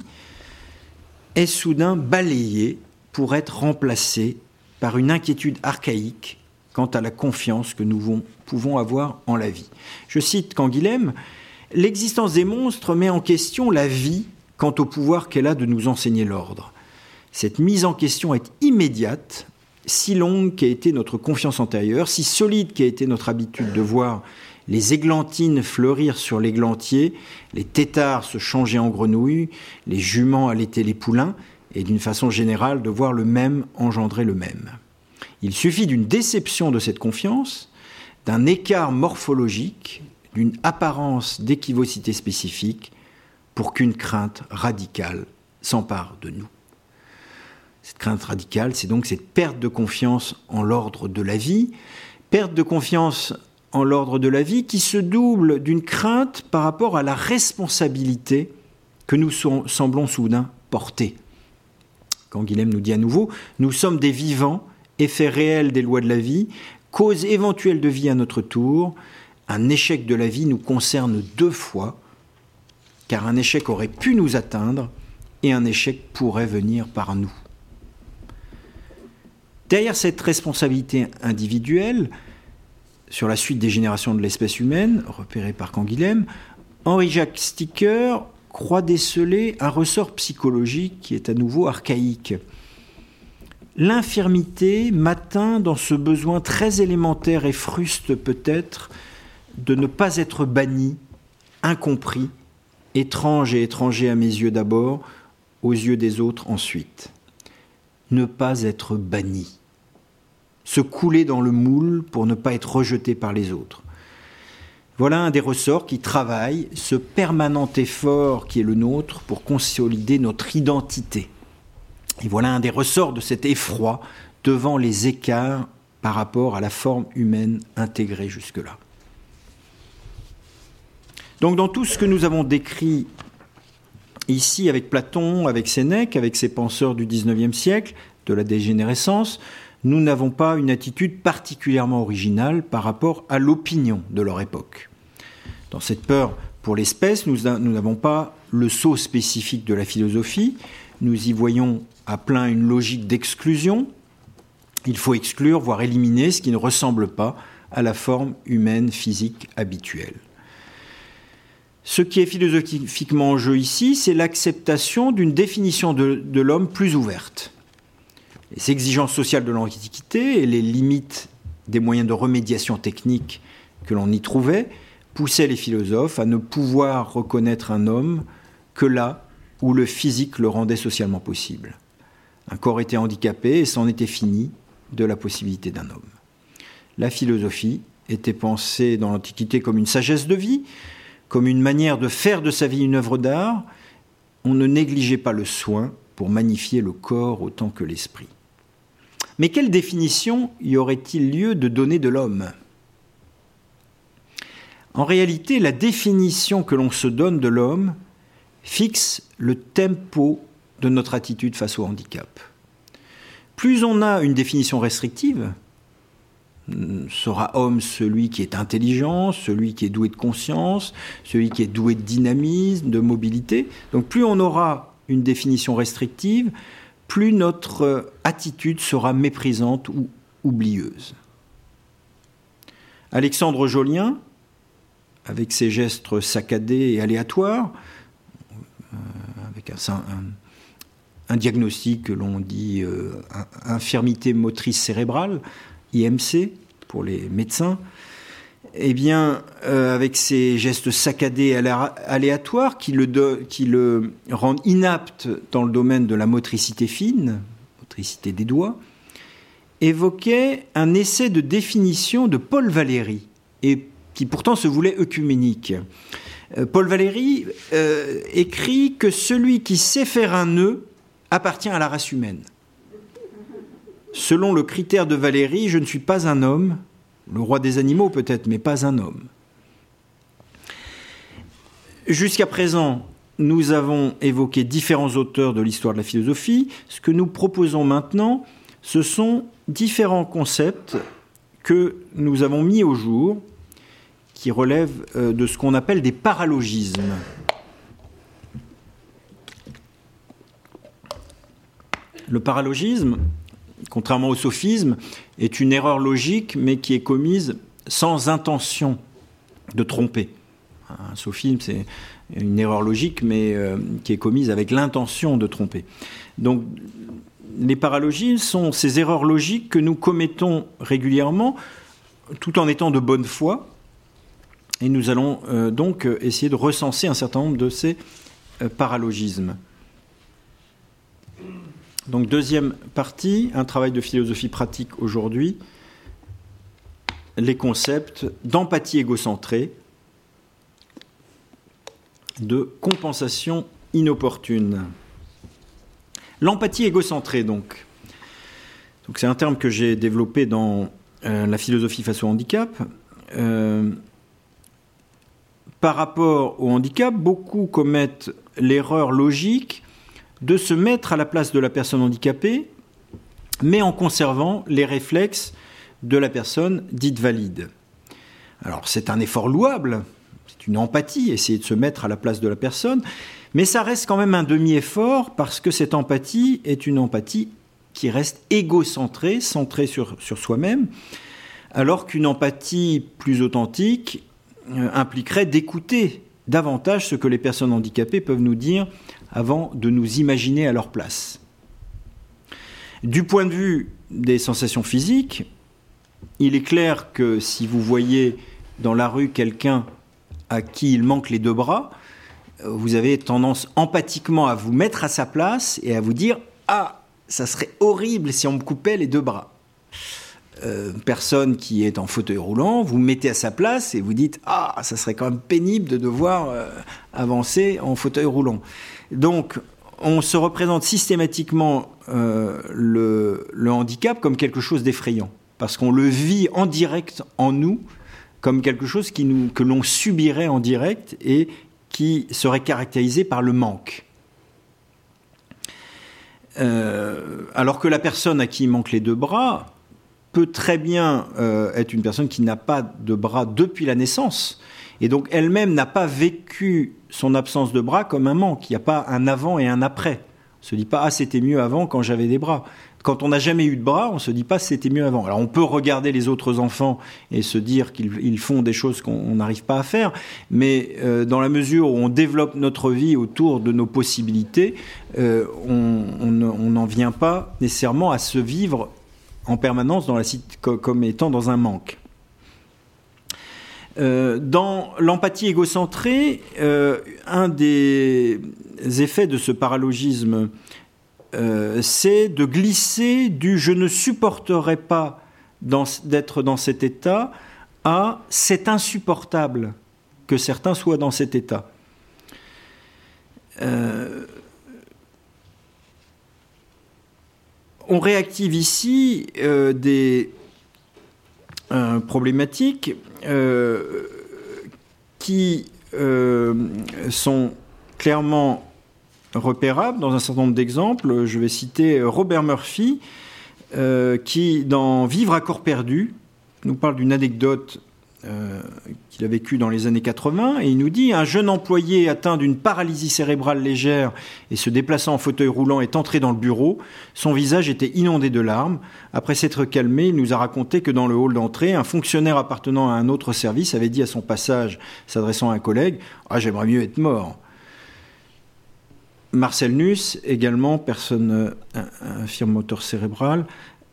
est soudain balayée pour être remplacée par une inquiétude archaïque quant à la confiance que nous pouvons avoir en la vie. Je cite Canguilhem, L'existence des monstres met en question la vie quant au pouvoir qu'elle a de nous enseigner l'ordre. Cette mise en question est immédiate, si longue qu'a été notre confiance antérieure, si solide qu'a été notre habitude de voir les églantines fleurir sur l'églantier, les têtards se changer en grenouilles, les juments allaiter les poulains, et d'une façon générale de voir le même engendrer le même. Il suffit d'une déception de cette confiance, d'un écart morphologique, d'une apparence d'équivocité spécifique, pour qu'une crainte radicale s'empare de nous. Cette crainte radicale, c'est donc cette perte de confiance en l'ordre de la vie, perte de confiance en l'ordre de la vie qui se double d'une crainte par rapport à la responsabilité que nous semblons soudain porter. Quand Guilhem nous dit à nouveau, nous sommes des vivants, effets réels des lois de la vie, cause éventuelle de vie à notre tour, un échec de la vie nous concerne deux fois, car un échec aurait pu nous atteindre et un échec pourrait venir par nous. Derrière cette responsabilité individuelle, sur la suite des générations de l'espèce humaine, repérée par Canguilhem, Henri-Jacques Sticker croit déceler un ressort psychologique qui est à nouveau archaïque. L'infirmité m'atteint dans ce besoin très élémentaire et fruste peut-être de ne pas être banni, incompris, étrange et étranger à mes yeux d'abord, aux yeux des autres ensuite. Ne pas être banni. Se couler dans le moule pour ne pas être rejeté par les autres. Voilà un des ressorts qui travaille ce permanent effort qui est le nôtre pour consolider notre identité. Et voilà un des ressorts de cet effroi devant les écarts par rapport à la forme humaine intégrée jusque-là. Donc dans tout ce que nous avons décrit ici avec Platon, avec Sénèque, avec ces penseurs du XIXe siècle, de la dégénérescence, nous n'avons pas une attitude particulièrement originale par rapport à l'opinion de leur époque. Dans cette peur pour l'espèce, nous n'avons pas le saut spécifique de la philosophie, nous y voyons à plein une logique d'exclusion. Il faut exclure, voire éliminer ce qui ne ressemble pas à la forme humaine physique habituelle. Ce qui est philosophiquement en jeu ici, c'est l'acceptation d'une définition de, l'homme plus ouverte. Les exigences sociales de l'Antiquité et les limites des moyens de remédiation technique que l'on y trouvait poussaient les philosophes à ne pouvoir reconnaître un homme que là où le physique le rendait socialement possible. Un corps était handicapé et c'en était fini de la possibilité d'un homme. La philosophie était pensée dans l'Antiquité comme une sagesse de vie, comme une manière de faire de sa vie une œuvre d'art, on ne négligeait pas le soin pour magnifier le corps autant que l'esprit. Mais quelle définition y aurait-il lieu de donner de l'homme? En réalité, la définition que l'on se donne de l'homme fixe le tempo de notre attitude face au handicap. Plus on a une définition restrictive, sera homme celui qui est intelligent, celui qui est doué de conscience, celui qui est doué de dynamisme, de mobilité. Donc plus on aura une définition restrictive, plus notre attitude sera méprisante ou oublieuse. Alexandre Jolien, avec ses gestes saccadés et aléatoires, euh, avec un, diagnostic que l'on dit euh, infirmité motrice cérébrale, IMC pour les médecins, eh bien, euh, avec ces gestes saccadés aléatoires qui le, rendent inapte dans le domaine de la motricité fine, motricité des doigts, évoquait un essai de définition de Paul Valéry, et qui pourtant se voulait œcuménique. Euh, Paul Valéry euh, écrit que celui qui sait faire un nœud appartient à la race humaine. Selon le critère de Valérie, je ne suis pas un homme, le roi des animaux peut-être, mais pas un homme. Jusqu'à présent, nous avons évoqué différents auteurs de l'histoire de la philosophie. Ce que nous proposons maintenant, ce sont différents concepts que nous avons mis au jour, qui relèvent euh, de ce qu'on appelle des paralogismes. Le paralogisme, contrairement au sophisme, est une erreur logique, mais qui est commise sans intention de tromper. Un sophisme, c'est une erreur logique, mais euh, qui est commise avec l'intention de tromper. Donc, les paralogismes sont ces erreurs logiques que nous commettons régulièrement, tout en étant de bonne foi. Et nous allons euh, donc essayer de recenser un certain nombre de ces euh, paralogismes. Donc deuxième partie, un travail de philosophie pratique aujourd'hui, les concepts d'empathie égocentrée, de compensation inopportune. L'empathie égocentrée, donc. donc c'est un terme que j'ai développé dans euh, la philosophie face au handicap. Euh, par rapport au handicap, beaucoup commettent l'erreur logique de se mettre à la place de la personne handicapée, mais en conservant les réflexes de la personne dite valide. Alors c'est un effort louable, c'est une empathie, essayer de se mettre à la place de la personne, mais ça reste quand même un demi-effort parce que cette empathie est une empathie qui reste égocentrée, centrée sur, sur soi-même, alors qu'une empathie plus authentique euh, impliquerait d'écouter davantage ce que les personnes handicapées peuvent nous dire avant de nous imaginer à leur place. Du point de vue des sensations physiques, il est clair que si vous voyez dans la rue quelqu'un à qui il manque les deux bras, vous avez tendance empathiquement à vous mettre à sa place et à vous dire Ah, ça serait horrible si on me coupait les deux bras. Euh, personne qui est en fauteuil roulant, vous mettez à sa place et vous dites Ah, ça serait quand même pénible de devoir euh, avancer en fauteuil roulant. Donc, on se représente systématiquement euh, le, handicap comme quelque chose d'effrayant, parce qu'on le vit en direct en nous, comme quelque chose que l'on subirait en direct et qui serait caractérisé par le manque. Euh, alors que la personne à qui il manque les deux bras peut très bien euh, être une personne qui n'a pas de bras depuis la naissance, et donc elle-même n'a pas vécu son absence de bras comme un manque. Il n'y a pas un avant et un après. On se dit pas ah c'était mieux avant quand j'avais des bras. Quand on n'a jamais eu de bras, on se dit pas c'était mieux avant. Alors on peut regarder les autres enfants et se dire qu'ils font des choses qu'on n'arrive pas à faire, mais euh, dans la mesure où on développe notre vie autour de nos possibilités, euh, on n'en vient pas nécessairement à se vivre en permanence comme étant dans un manque. Euh, dans l'empathie égocentrée, euh, un des effets de ce paralogisme, euh, c'est de glisser du je ne supporterai pas d'être dans cet état à c'est insupportable que certains soient dans cet état. on réactive ici des problématiques euh, qui euh, sont clairement repérables dans un certain nombre d'exemples. Je vais citer Robert Murphy, euh, qui, dans Vivre à corps perdu, nous parle d'une anecdote euh, qu'il a vécu dans les années 80, et il nous dit un jeune employé atteint d'une paralysie cérébrale légère et se déplaçant en fauteuil roulant est entré dans le bureau. Son visage était inondé de larmes. Après s'être calmé, il nous a raconté que dans le hall d'entrée, un fonctionnaire appartenant à un autre service avait dit à son passage, s'adressant à un collègue Ah, j'aimerais mieux être mort. Marcel Nuss, également personne infirme moteur cérébral,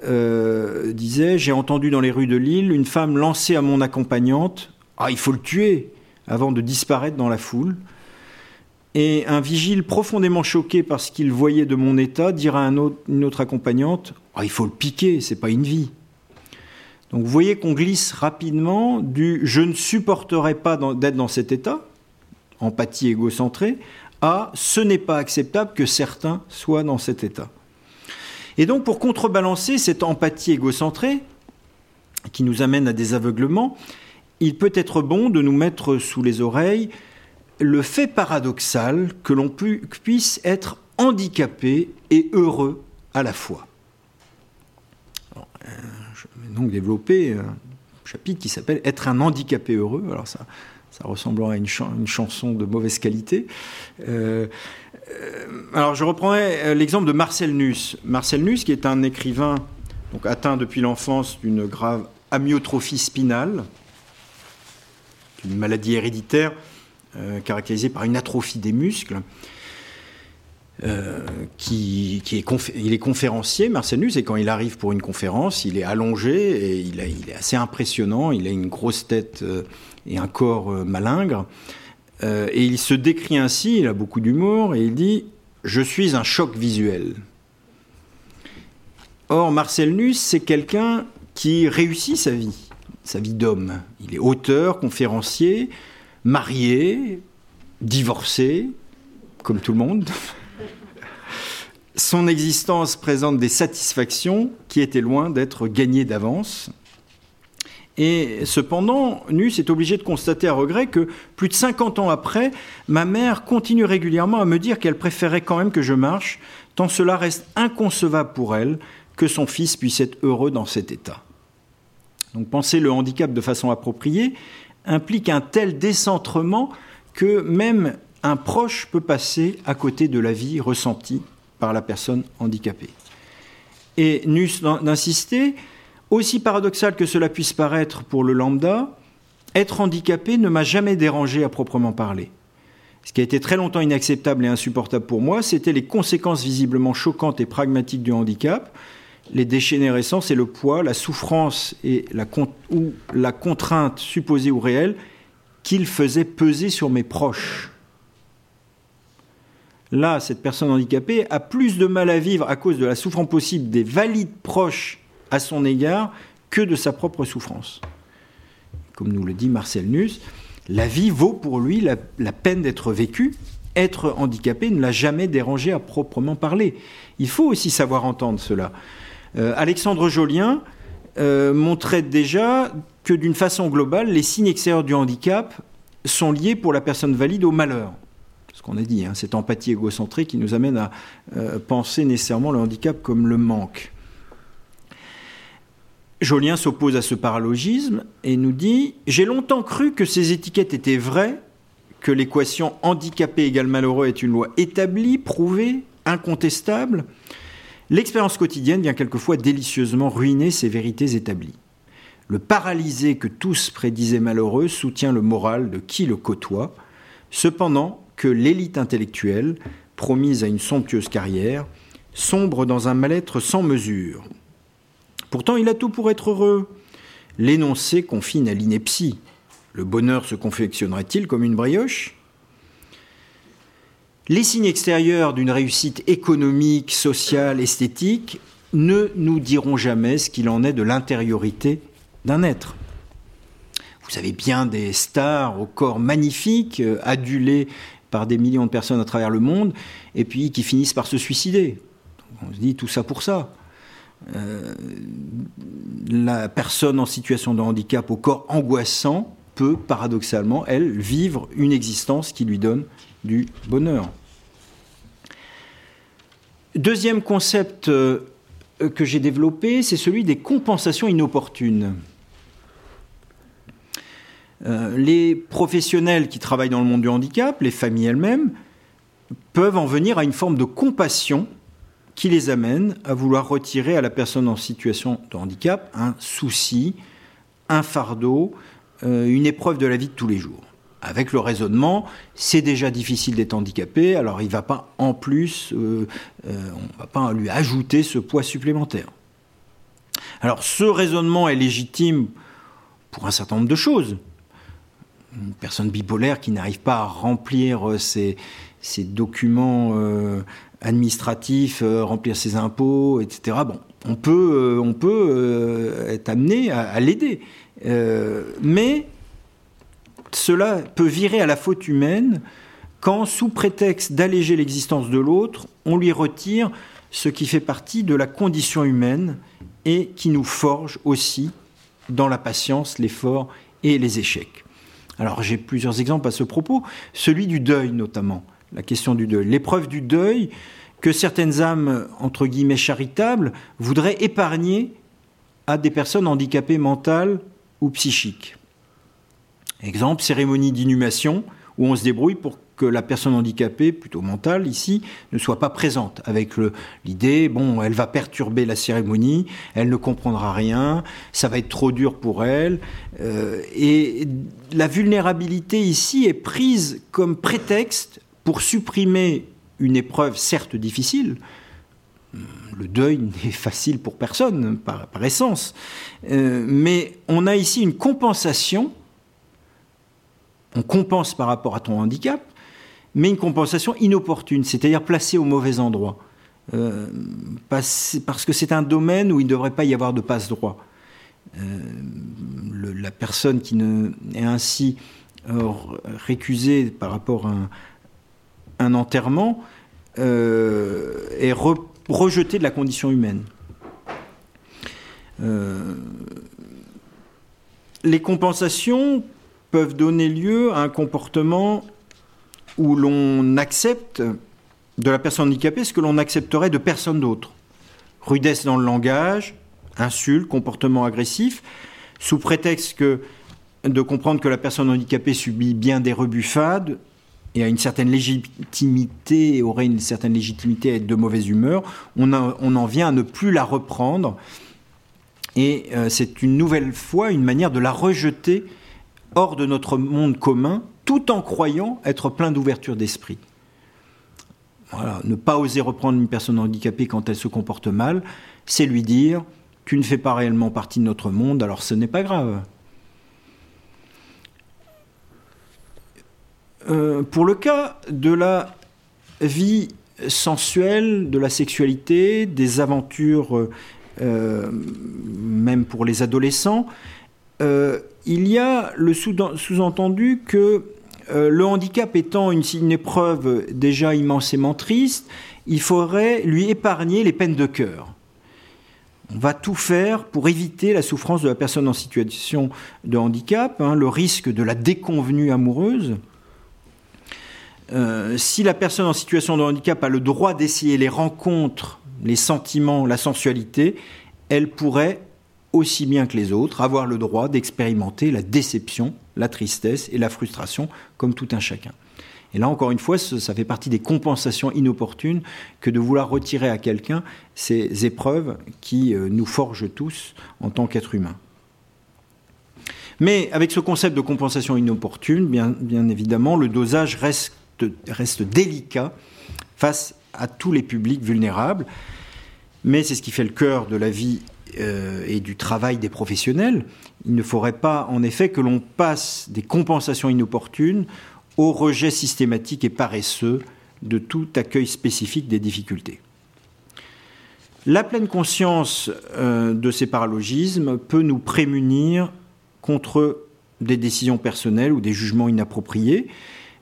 euh, disait J'ai entendu dans les rues de Lille une femme lancer à mon accompagnante Ah, il faut le tuer avant de disparaître dans la foule. Et un vigile profondément choqué par ce qu'il voyait de mon état dire à une autre accompagnante Ah, il faut le piquer, c'est pas une vie. Donc vous voyez qu'on glisse rapidement du je ne supporterai pas d'être dans cet état, empathie égocentrée, à ce n'est pas acceptable que certains soient dans cet état. Et donc pour contrebalancer cette empathie égocentrée, qui nous amène à des aveuglements, il peut être bon de nous mettre sous les oreilles le fait paradoxal que l'on puisse être handicapé et heureux à la fois. Euh, je vais donc développer un chapitre qui s'appelle Être un handicapé heureux. Alors ça, ça ressemblera à une, chanson de mauvaise qualité. Euh, alors je reprendrai l'exemple de Marcel Nuss. Marcel qui est un écrivain donc atteint depuis l'enfance d'une grave amyotrophie spinale, une maladie héréditaire euh, caractérisée par une atrophie des muscles. Euh, qui, est il est conférencier, Marcel Nuss, et quand il arrive pour une conférence, il est allongé et il, est assez impressionnant. Il a une grosse tête euh, et un corps malingre. Et il se décrit ainsi, il a beaucoup d'humour, et il dit Je suis un choc visuel. Or, Marcel Nuss, c'est quelqu'un qui réussit sa vie, sa vie d'homme. Il est auteur, conférencier, marié, divorcé, comme tout le monde. Son existence présente des satisfactions qui étaient loin d'être gagnées d'avance. Et cependant, Nus est obligé de constater à regret que plus de 50 ans après, ma mère continue régulièrement à me dire qu'elle préférait quand même que je marche, tant cela reste inconcevable pour elle que son fils puisse être heureux dans cet état. Donc penser le handicap de façon appropriée implique un tel décentrement que même un proche peut passer à côté de la vie ressentie par la personne handicapée. Et Nus d'insister, aussi paradoxal que cela puisse paraître pour le lambda, être handicapé ne m'a jamais dérangé à proprement parler. Ce qui a été très longtemps inacceptable et insupportable pour moi, c'était les conséquences visiblement choquantes et pragmatiques du handicap, les dégénérescences et le poids, la souffrance et ou la contrainte supposée ou réelle qu'il faisait peser sur mes proches. Là, cette personne handicapée a plus de mal à vivre à cause de la souffrance possible des valides proches à son égard que de sa propre souffrance. Comme nous le dit Marcel Nuss, la vie vaut pour lui la, peine d'être vécue. Être handicapé ne l'a jamais dérangé à proprement parler. Il faut aussi savoir entendre cela. Euh, Alexandre Jolien euh, montrait déjà que d'une façon globale, les signes extérieurs du handicap sont liés pour la personne valide au malheur. Ce qu'on a dit, hein, cette empathie égocentrée qui nous amène à euh, penser nécessairement le handicap comme le manque. Jolien s'oppose à ce paralogisme et nous dit J'ai longtemps cru que ces étiquettes étaient vraies, que l'équation handicapé égale malheureux est une loi établie, prouvée, incontestable, L'expérience quotidienne vient quelquefois délicieusement ruiner ces vérités établies. Le paralysé que tous prédisaient malheureux soutient le moral de qui le côtoie, cependant que l'élite intellectuelle, promise à une somptueuse carrière, sombre dans un mal-être sans mesure. Pourtant, il a tout pour être heureux. L'énoncé confine à l'ineptie. Le bonheur se confectionnerait-il comme une brioche? Les signes extérieurs d'une réussite économique, sociale, esthétique ne nous diront jamais ce qu'il en est de l'intériorité d'un être. Vous avez bien des stars au corps magnifique, euh, adulés par des millions de personnes à travers le monde, et puis qui finissent par se suicider. On se dit tout ça pour ça. Euh, la personne en situation de handicap au corps angoissant peut paradoxalement, elle, vivre une existence qui lui donne du bonheur. Deuxième concept euh, que j'ai développé, c'est celui des compensations inopportunes. Euh, les professionnels qui travaillent dans le monde du handicap, les familles elles-mêmes, peuvent en venir à une forme de compassion qui les amène à vouloir retirer à la personne en situation de handicap un souci, un fardeau, euh, une épreuve de la vie de tous les jours avec le raisonnement, c'est déjà difficile d'être handicapé, alors il ne va pas en plus, euh, euh, on ne va pas lui ajouter ce poids supplémentaire. Alors ce raisonnement est légitime pour un certain nombre de choses. Une personne bipolaire qui n'arrive pas à remplir ses, documents administratifs, remplir ses impôts, etc. Bon, on peut, on peut être amené à, à l'aider. mais cela peut virer à la faute humaine quand, sous prétexte d'alléger l'existence de l'autre, on lui retire ce qui fait partie de la condition humaine et qui nous forge aussi dans la patience, l'effort et les échecs. Alors j'ai plusieurs exemples à ce propos, celui du deuil notamment, la question du deuil, l'épreuve du deuil que certaines âmes, entre guillemets, charitables, voudraient épargner à des personnes handicapées mentales ou psychiques. Exemple, cérémonie d'inhumation, où on se débrouille pour que la personne handicapée, plutôt mentale ici, ne soit pas présente, avec l'idée, bon, elle va perturber la cérémonie, elle ne comprendra rien, ça va être trop dur pour elle. Euh, et la vulnérabilité ici est prise comme prétexte pour supprimer une épreuve certes difficile, le deuil n'est facile pour personne, par, essence. Euh, mais on a ici une compensation. On compense par rapport à ton handicap, mais une compensation inopportune, c'est-à-dire placée au mauvais endroit. Euh, parce, que c'est un domaine où il ne devrait pas y avoir de passe-droit. Euh, la personne qui est ainsi récusée par rapport à un, enterrement est rejetée de la condition humaine. Euh, les compensations peuvent donner lieu à un comportement où l'on accepte de la personne handicapée ce que l'on accepterait de personne d'autre. Rudesse dans le langage, insulte, comportement agressif, sous prétexte que, de comprendre que la personne handicapée subit bien des rebuffades, et a une certaine légitimité, aurait une certaine légitimité à être de mauvaise humeur, on, en vient à ne plus la reprendre. Et euh, c'est une nouvelle fois une manière de la rejeter hors de notre monde commun, tout en croyant être plein d'ouverture d'esprit. Ne pas oser reprendre une personne handicapée quand elle se comporte mal, c'est lui dire tu ne fais pas réellement partie de notre monde, alors ce n'est pas grave. Euh, pour le cas de la vie sensuelle, de la sexualité, des aventures, euh, même pour les adolescents, euh, il y a le sous-entendu que le handicap étant une, épreuve déjà immensément triste, il faudrait lui épargner les peines de cœur. On va tout faire pour éviter la souffrance de la personne en situation de handicap, hein, le risque de la déconvenue amoureuse, euh, si la personne en situation de handicap a le droit d'essayer les rencontres, les sentiments, la sensualité, elle pourrait, aussi bien que les autres, avoir le droit d'expérimenter la déception, la tristesse et la frustration comme tout un chacun. Et là, encore une fois, ça fait partie des compensations inopportunes que de vouloir retirer à quelqu'un ces épreuves qui euh, nous forgent tous en tant qu'êtres humains. Mais avec ce concept de compensation inopportune, bien, bien évidemment, le dosage reste reste délicat face à tous les publics vulnérables. Mais c'est ce qui fait le cœur de la vie euh, et du travail des professionnels. Il ne faudrait pas, en effet, que l'on passe des compensations inopportunes au rejet systématique et paresseux de tout accueil spécifique des difficultés. La pleine conscience euh, de ces paralogismes peut nous prémunir contre des décisions personnelles ou des jugements inappropriés,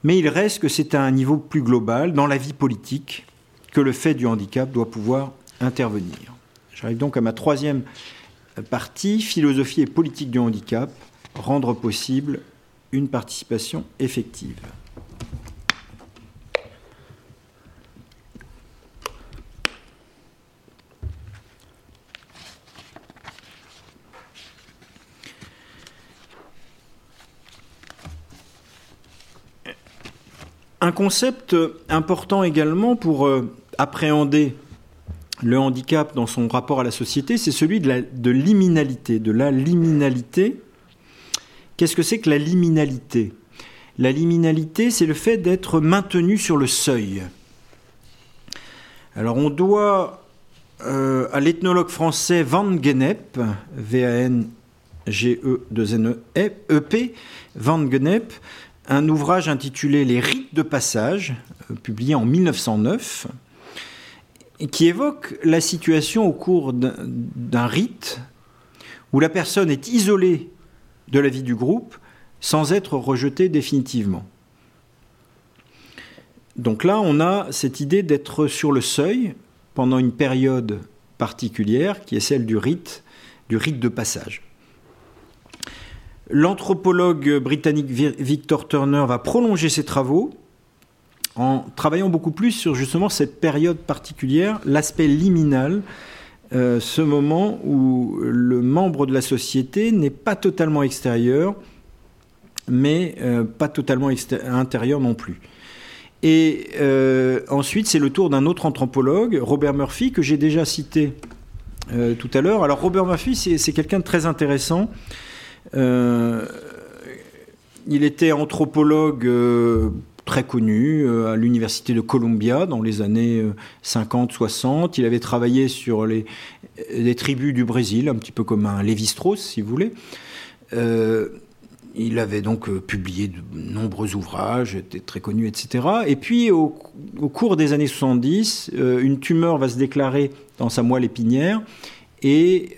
mais il reste que c'est à un niveau plus global, dans la vie politique, que le fait du handicap doit pouvoir intervenir. J'arrive donc à ma troisième partie, philosophie et politique du handicap, rendre possible une participation effective. Un concept important également pour euh, appréhender le handicap dans son rapport à la société, c'est celui de, la, de liminalité, la liminalité. Qu'est-ce que c'est que la liminalité? La liminalité, c'est le fait d'être maintenu sur le seuil. Alors on doit euh, à l'ethnologue français Van Genep, V-A-N-G-E-2-N-E-P, Van Genep, un ouvrage intitulé Les rites de passage, euh, publié en 1909, qui évoque la situation au cours d'un rite où la personne est isolée de la vie du groupe sans être rejetée définitivement. Donc là, on a cette idée d'être sur le seuil, pendant une période particulière qui est celle du rite, du rite de passage. L'anthropologue britannique Victor Turner va prolonger ses travaux en travaillant beaucoup plus sur justement cette période particulière, l'aspect liminal, euh, ce moment où le membre de la société n'est pas totalement extérieur, mais euh, pas totalement intérieur non plus. Et euh, ensuite, c'est le tour d'un autre anthropologue, Robert Murphy, que j'ai déjà cité tout à l'heure. Alors Robert Murphy, c'est quelqu'un de très intéressant. Il était anthropologue très connu euh, à l'université de Columbia dans les années 50-60. Euh, Il avait travaillé sur les, tribus du Brésil, un petit peu comme un Lévi-Strauss, si vous voulez. Euh, il avait donc publié de nombreux ouvrages, était très connu, etc. Et puis, au, cours des années 70, une tumeur va se déclarer dans sa moelle épinière et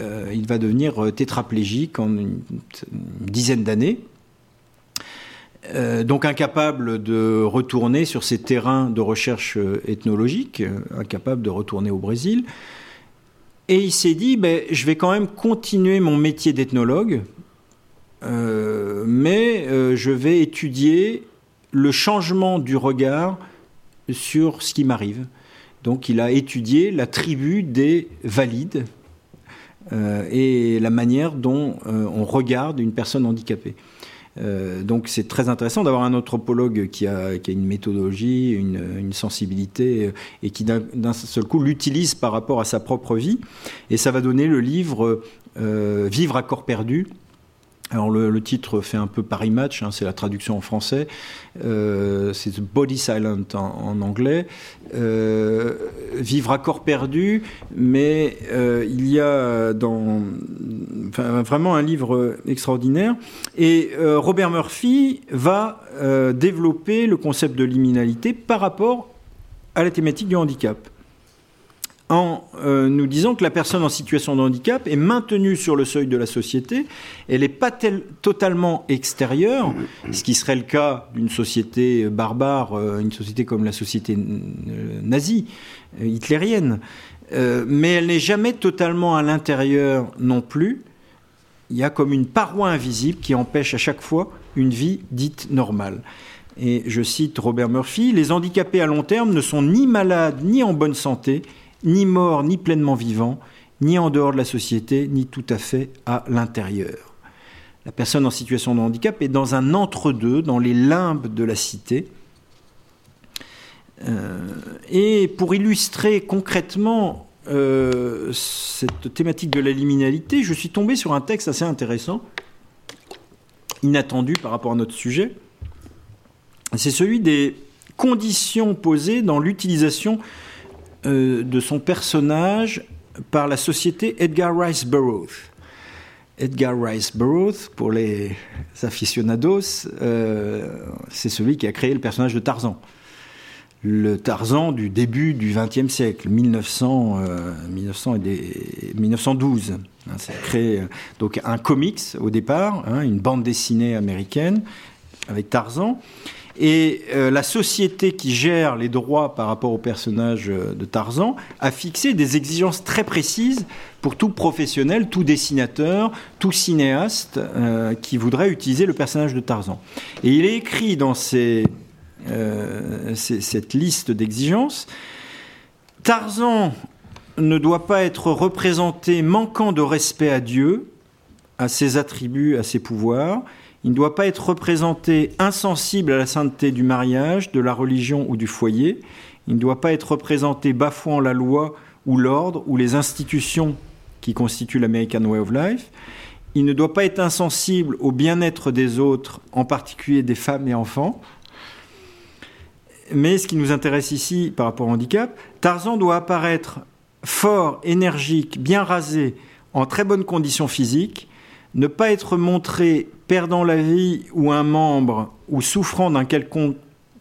il va devenir tétraplégique en une dizaine d'années. Euh, donc incapable de retourner sur ces terrains de recherche euh, ethnologique, euh, incapable de retourner au Brésil. Et il s'est dit, ben, je vais quand même continuer mon métier d'ethnologue, mais je vais étudier le changement du regard sur ce qui m'arrive. Donc il a étudié la tribu des valides et la manière dont on regarde une personne handicapée. Euh, donc c'est très intéressant d'avoir un anthropologue qui a, une méthodologie, une, sensibilité, euh, et qui d'un seul coup l'utilise par rapport à sa propre vie. Et ça va donner le livre euh, Vivre à corps perdu alors le, titre fait un peu Paris Match, hein, c'est la traduction en français, euh, c'est Body Silent en, anglais. Euh, vivre à corps perdu, mais euh, il y a dans, vraiment un livre extraordinaire. Et Robert Murphy va développer le concept de liminalité par rapport à la thématique du handicap en euh, nous disant que la personne en situation de handicap est maintenue sur le seuil de la société, elle n'est pas totalement extérieure, ce qui serait le cas d'une société barbare, euh, une société comme la société euh, nazie, hitlérienne, mais elle n'est jamais totalement à l'intérieur non plus. Il y a comme une paroi invisible qui empêche à chaque fois une vie dite normale. Et je cite Robert Murphy, les handicapés à long terme ne sont ni malades ni en bonne santé, ni mort, ni pleinement vivant, ni en dehors de la société, ni tout à fait à l'intérieur. La personne en situation de handicap est dans un entre-deux, dans les limbes de la cité. Euh, et pour illustrer concrètement euh, cette thématique de la liminalité, je suis tombé sur un texte assez intéressant, inattendu par rapport à notre sujet. C'est celui des conditions posées dans l'utilisation euh, de son personnage par la société Edgar Rice Burroughs. Edgar Rice Burroughs, pour les aficionados, euh, c'est celui qui a créé le personnage de Tarzan. Le Tarzan du début du XXe siècle, 1900, 1900 et 1912. Hein, c'est créé donc un comics au départ, hein, une bande dessinée américaine avec Tarzan. Et euh, la société qui gère les droits par rapport au personnage euh, de Tarzan a fixé des exigences très précises pour tout professionnel, tout dessinateur, tout cinéaste euh, qui voudrait utiliser le personnage de Tarzan. Et il est écrit dans cette liste d'exigences, Tarzan ne doit pas être représenté manquant de respect à Dieu, à ses attributs, à ses pouvoirs. Il ne doit pas être représenté insensible à la sainteté du mariage, de la religion ou du foyer. Il ne doit pas être représenté bafouant la loi ou l'ordre ou les institutions qui constituent l'American Way of Life. Il ne doit pas être insensible au bien-être des autres, en particulier des femmes et enfants. Mais ce qui nous intéresse ici par rapport au handicap, Tarzan doit apparaître fort, énergique, bien rasé, en très bonne condition physique, ne pas être montré perdant la vie ou un membre ou souffrant d'un quelconque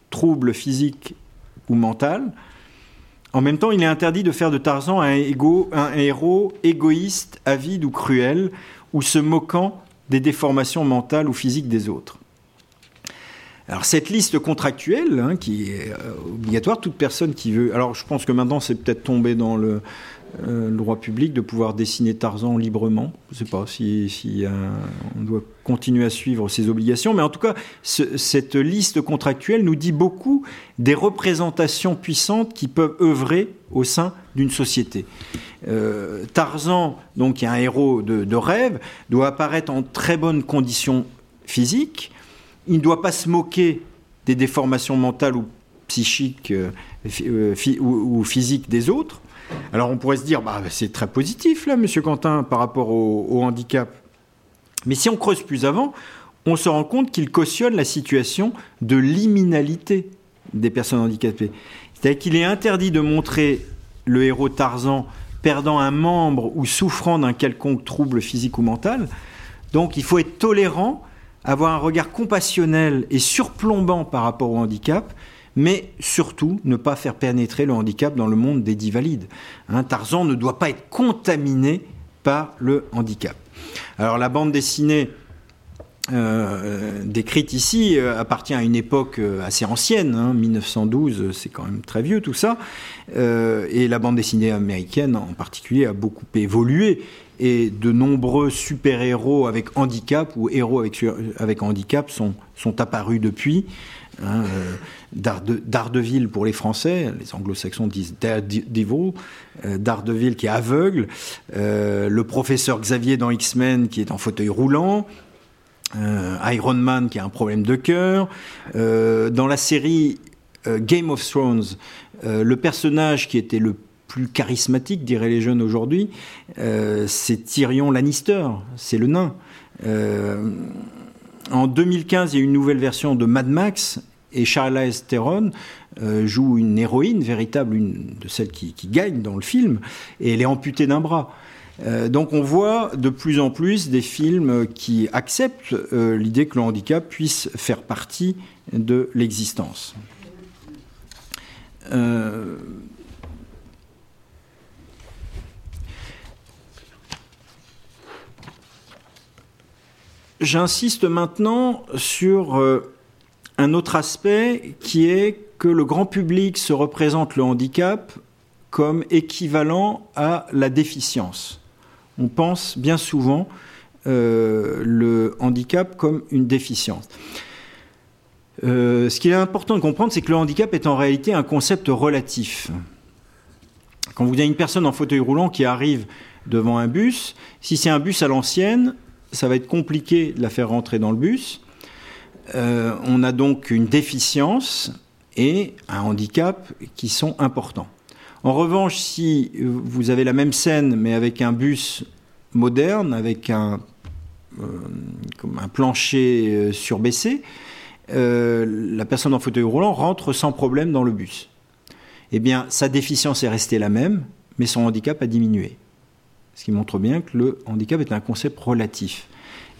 trouble physique ou mental. En même temps, il est interdit de faire de Tarzan un, héros égoïste, avide ou cruel, ou se moquant des déformations mentales ou physiques des autres. Alors cette liste contractuelle, hein, qui est obligatoire, toute personne qui veut... Alors je pense que maintenant c'est peut-être tombé dans le, le droit public de pouvoir dessiner Tarzan librement. Je ne sais pas si, on doit continuer à suivre ses obligations, mais en tout cas, cette liste contractuelle nous dit beaucoup des représentations puissantes qui peuvent œuvrer au sein d'une société. Euh, Tarzan, donc qui est un héros de, rêve, doit apparaître en très bonnes conditions physiques. Il ne doit pas se moquer des déformations mentales ou psychiques euh, euh, ou, physiques des autres. Alors on pourrait se dire, bah, c'est très positif là, Monsieur Quentin, par rapport au, handicap. Mais si on creuse plus avant, on se rend compte qu'il cautionne la situation de liminalité des personnes handicapées. C'est-à-dire qu'il est interdit de montrer le héros Tarzan perdant un membre ou souffrant d'un quelconque trouble physique ou mental. Donc il faut être tolérant, avoir un regard compassionnel et surplombant par rapport au handicap, mais surtout ne pas faire pénétrer le handicap dans le monde des dits valides. Hein, Tarzan ne doit pas être contaminé par le handicap. Alors la bande dessinée euh, décrite ici euh, appartient à une époque euh, assez ancienne, 1912, hein, c'est quand même très vieux tout ça, et la bande dessinée américaine en particulier a beaucoup évolué, et de nombreux super-héros avec handicap ou héros avec, handicap sont, sont apparus depuis. Hein, Daredevil pour les Français, les anglo-saxons disent Daredevil, Daredevil qui est aveugle, le professeur Xavier dans X-Men qui est en fauteuil roulant, euh, Iron Man qui a un problème de cœur. Euh, dans la série euh, Game of Thrones, le personnage qui était le plus charismatique, diraient les jeunes aujourd'hui, c'est Tyrion Lannister, c'est le nain. En 2015, il y a une nouvelle version de Mad Max et Charlize Theron joue une héroïne véritable, une de celles qui, qui gagne dans le film, et elle est amputée d'un bras. Euh, donc on voit de plus en plus des films qui acceptent euh, l'idée que le handicap puisse faire partie de l'existence. J'insiste maintenant sur un autre aspect qui est que le grand public se représente le handicap comme équivalent à la déficience on pense bien souvent euh, le handicap comme une déficience. Euh, ce qu'il est important de comprendre, c'est que le handicap est en réalité un concept relatif. Quand vous avez une personne en fauteuil roulant qui arrive devant un bus, si c'est un bus à l'ancienne, ça va être compliqué de la faire rentrer dans le bus. Euh, on a donc une déficience et un handicap qui sont importants. En revanche, si vous avez la même scène, mais avec un bus moderne, avec un, euh, plancher euh, surbaissé, la personne en fauteuil roulant rentre sans problème dans le bus. Eh bien, sa déficience est restée la même, mais son handicap a diminué. Ce qui montre bien que le handicap est un concept relatif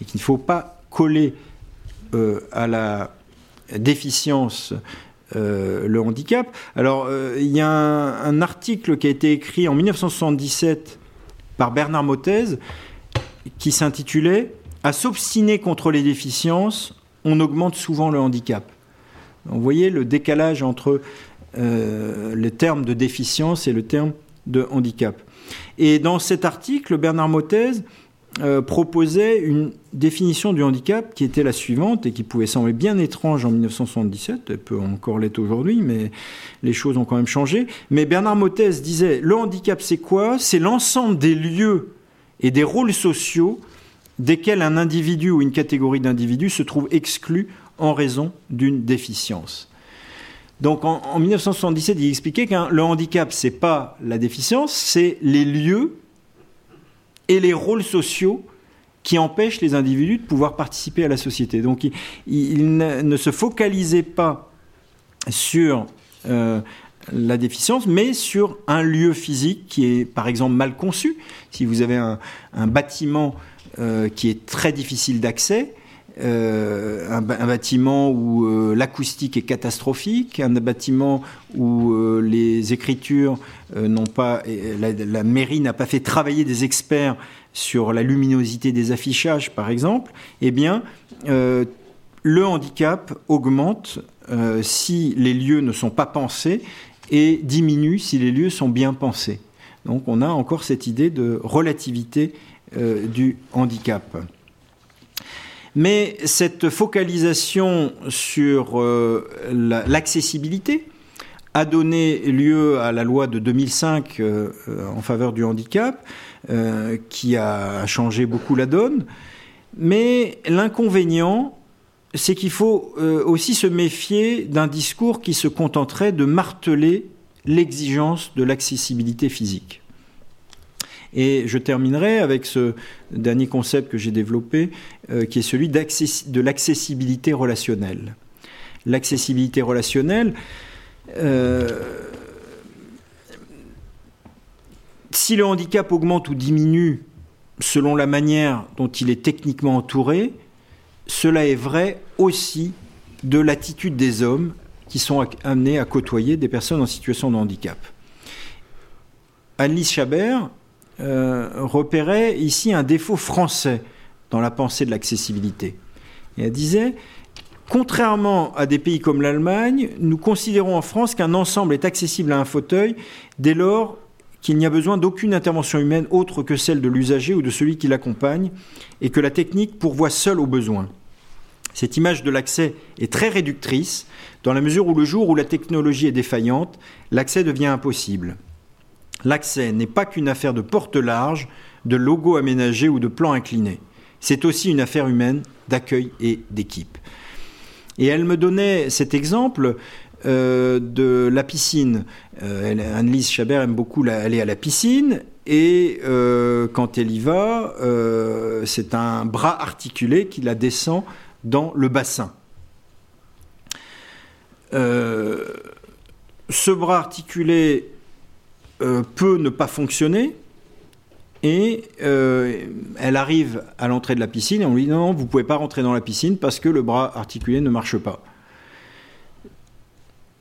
et qu'il ne faut pas coller à la déficience euh, le handicap. Alors, euh, il y a un, article qui a été écrit en 1977 par Bernard Motez qui s'intitulait À s'obstiner contre les déficiences, on augmente souvent le handicap. vous voyez le décalage entre euh, le terme de déficience et le terme de handicap. Et dans cet article, Bernard Motez euh, proposait une définition du handicap qui était la suivante et qui pouvait sembler bien étrange en 1977, elle peut encore l'être aujourd'hui, mais les choses ont quand même changé. Mais Bernard Mottez disait le handicap c'est quoi? C'est l'ensemble des lieux et des rôles sociaux desquels un individu ou une catégorie d'individus se trouve exclu en raison d'une déficience. Donc en, en, 1977, il expliquait que le handicap, c'est pas la déficience, c'est les lieux et les rôles sociaux qui empêchent les individus de pouvoir participer à la société. Donc il, ne, se focalisait pas sur euh, la déficience, mais sur un lieu physique qui est par exemple mal conçu. Si vous avez un, bâtiment euh, qui est très difficile d'accès, euh, un, bâtiment où euh, l'acoustique est catastrophique, un bâtiment où euh, les écritures n'ont pas, la, mairie n'a pas fait travailler des experts sur la luminosité des affichages, par exemple, eh bien, le handicap augmente si les lieux ne sont pas pensés et diminue si les lieux sont bien pensés. Donc on a encore cette idée de relativité du handicap. Mais cette focalisation sur l'accessibilité a donné lieu à la loi de 2005 euh, en faveur du handicap, euh, qui a changé beaucoup la donne. Mais l'inconvénient, c'est qu'il faut euh, aussi se méfier d'un discours qui se contenterait de marteler l'exigence de l'accessibilité physique. Et je terminerai avec ce dernier concept que j'ai développé, qui est celui de l'accessibilité relationnelle. L'accessibilité relationnelle, euh, si le handicap augmente ou diminue selon la manière dont il est techniquement entouré, cela est vrai aussi de l'attitude des hommes qui sont amenés à côtoyer des personnes en situation de handicap. Annelise Chabert euh, repérait ici un défaut français dans la pensée de l'accessibilité. Elle disait Contrairement à des pays comme l'Allemagne, nous considérons en France qu'un ensemble est accessible à un fauteuil dès lors qu'il n'y a besoin d'aucune intervention humaine autre que celle de l'usager ou de celui qui l'accompagne, et que la technique pourvoit seule aux besoins. Cette image de l'accès est très réductrice, dans la mesure où le jour où la technologie est défaillante, l'accès devient impossible. L'accès n'est pas qu'une affaire de porte large, de logo aménagé ou de plan incliné. C'est aussi une affaire humaine, d'accueil et d'équipe. Et elle me donnait cet exemple euh, de la piscine. Euh, Annelise Chabert aime beaucoup aller à la piscine. Et euh, quand elle y va, c'est un bras articulé qui la descend dans le bassin. ce bras articulé peut ne pas fonctionner, et euh, elle arrive à l'entrée de la piscine et on lui dit non, vous ne pouvez pas rentrer dans la piscine parce que le bras articulé ne marche pas.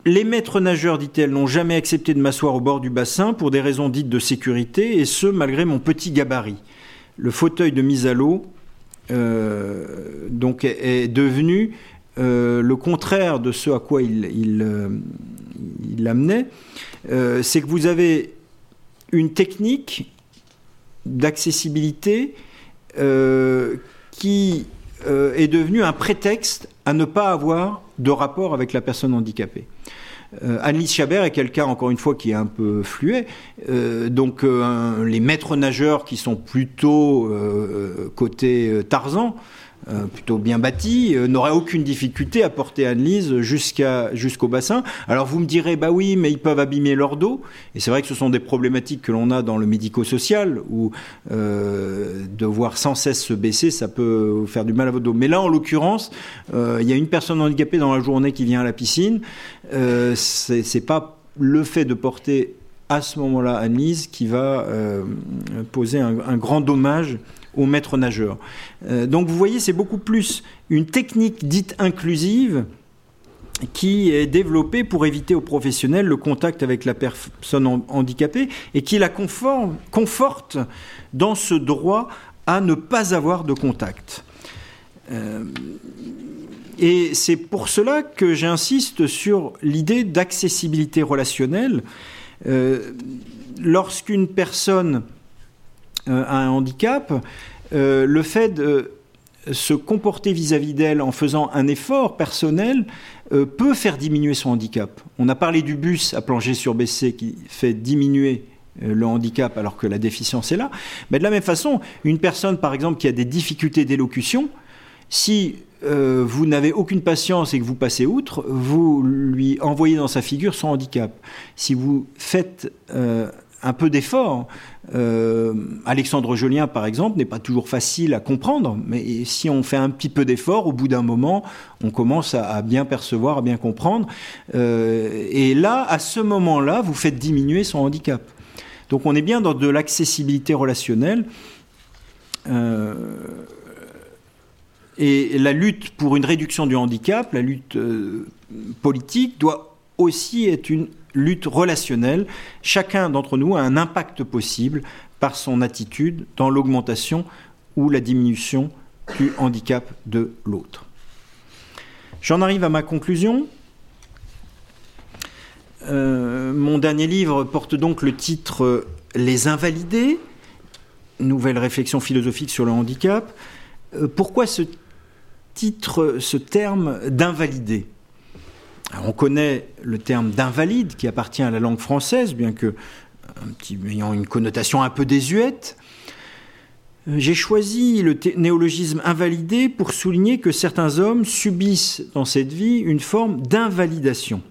Les maîtres nageurs, dit-elle, n'ont jamais accepté de m'asseoir au bord du bassin pour des raisons dites de sécurité, et ce, malgré mon petit gabarit. Le fauteuil de mise à l'eau euh, est devenu euh, le contraire de ce à quoi il, il amenait. C'est que vous avez une technique d'accessibilité euh, qui euh, est devenu un prétexte à ne pas avoir de rapport avec la personne handicapée. Euh, Annelise Chabert est quelqu'un, encore une fois, qui est un peu fluet. donc, les maîtres nageurs qui sont plutôt côté Tarzan, euh, plutôt bien bâti, euh, n'aurait aucune difficulté à porter Anne-Lise jusqu'au bassin. Alors vous me direz, bah oui, mais ils peuvent abîmer leur dos. Et c'est vrai que ce sont des problématiques que l'on a dans le médico-social, où euh, devoir sans cesse se baisser, ça peut faire du mal à votre dos. Mais là, en l'occurrence, il y a une personne handicapée dans la journée qui vient à la piscine. c'est pas le fait de porter à ce moment-là Anne-Lise qui va poser un grand dommage aux maîtres nageurs. Euh, donc vous voyez, c'est beaucoup plus une technique dite inclusive qui est développée pour éviter aux professionnels le contact avec la personne handicapée et qui la conforte dans ce droit à ne pas avoir de contact. Euh, et c'est pour cela que j'insiste sur l'idée d'accessibilité relationnelle. Euh, lorsqu'une personne euh, un handicap, euh, le fait de se comporter vis-à-vis d'elle en faisant un effort personnel euh, peut faire diminuer son handicap. On a parlé du bus à plongée surbaissé qui fait diminuer le handicap alors que la déficience est là. Mais de la même façon, une personne par exemple qui a des difficultés d'élocution, si vous n'avez aucune patience et que vous passez outre, vous lui envoyez dans sa figure son handicap. Si vous faites un peu d'effort. Euh, Alexandre Jolien, par exemple, n'est pas toujours facile à comprendre, mais si on fait un petit peu d'effort, au bout d'un moment, on commence à, bien percevoir, à bien comprendre. Euh, et là, à ce moment-là, vous faites diminuer son handicap. Donc on est bien dans de l'accessibilité relationnelle. Euh, et la lutte pour une réduction du handicap, la lutte politique, doit aussi être une lutte relationnelle, chacun d'entre nous a un impact possible par son attitude dans l'augmentation ou la diminution du handicap de l'autre. J'en arrive à ma conclusion. Euh, mon dernier livre porte donc le titre Les Invalidés, nouvelle réflexion philosophique sur le handicap. Euh, pourquoi ce titre, ce terme d'invalidé On connaît le terme d'invalide qui appartient à la langue française, bien que ayant une connotation un peu désuète. Euh, j'ai choisi le néologisme invalidé pour souligner que certains hommes subissent dans cette vie une forme d'invalidation.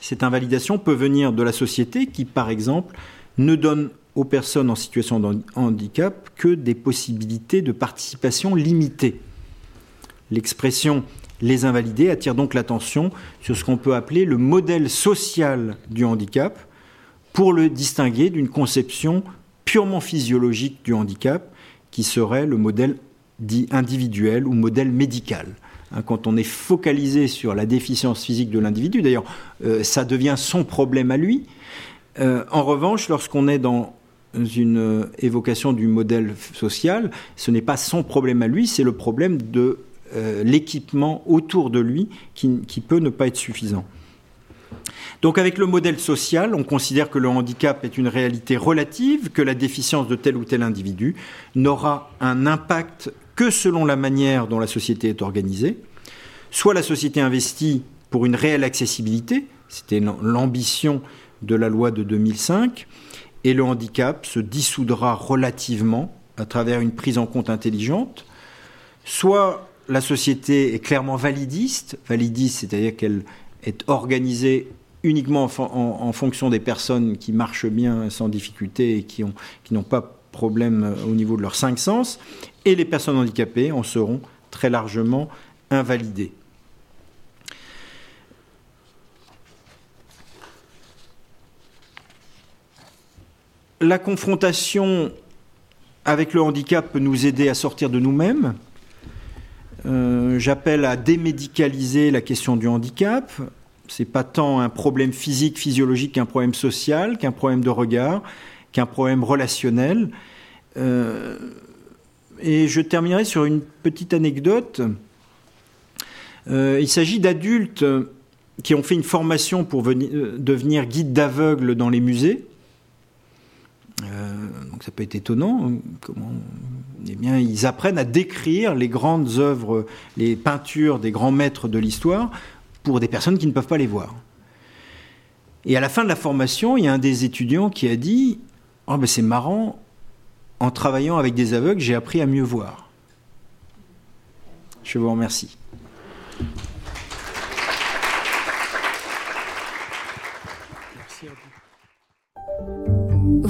Cette invalidation peut venir de la société qui, par exemple, ne donne aux personnes en situation de handicap que des possibilités de participation limitées. L'expression les invalidés attire donc l'attention sur ce qu'on peut appeler le modèle social du handicap pour le distinguer d'une conception purement physiologique du handicap qui serait le modèle dit individuel ou modèle médical. Hein, quand on est focalisé sur la déficience physique de l'individu, d'ailleurs, euh, ça devient son problème à lui. Euh, en revanche, lorsqu'on est dans une euh, évocation du modèle social, ce n'est pas son problème à lui, c'est le problème de l'équipement autour de lui qui, qui, peut ne pas être suffisant. Donc avec le modèle social, on considère que le handicap est une réalité relative, que la déficience de tel ou tel individu n'aura un impact que selon la manière dont la société est organisée. Soit la société investit pour une réelle accessibilité, c'était l'ambition de la loi de 2005, et le handicap se dissoudra relativement à travers une prise en compte intelligente. Soit la société est clairement validiste, validiste c'est-à-dire qu'elle est organisée uniquement en, fonction des personnes qui marchent bien sans difficulté et qui n'ont qui pas problème euh, au niveau de leurs cinq sens, et les personnes handicapées en seront très largement invalidées. La confrontation avec le handicap peut nous aider à sortir de nous-mêmes. Euh, j'appelle à démédicaliser la question du handicap. C'est pas tant un problème physique, physiologique qu'un problème social, qu'un problème de regard, qu'un problème relationnel. Euh, et je terminerai sur une petite anecdote. Euh, il s'agit d'adultes qui ont fait une formation pour devenir guide d'aveugle dans les musées. donc ça peut être étonnant. Eh bien, ils apprennent à décrire les grandes œuvres, les peintures des grands maîtres de l'histoire pour des personnes qui ne peuvent pas les voir. Et à la fin de la formation, il y a un des étudiants qui a dit oh ben c'est marrant, en travaillant avec des aveugles, j'ai appris à mieux voir. Je vous remercie.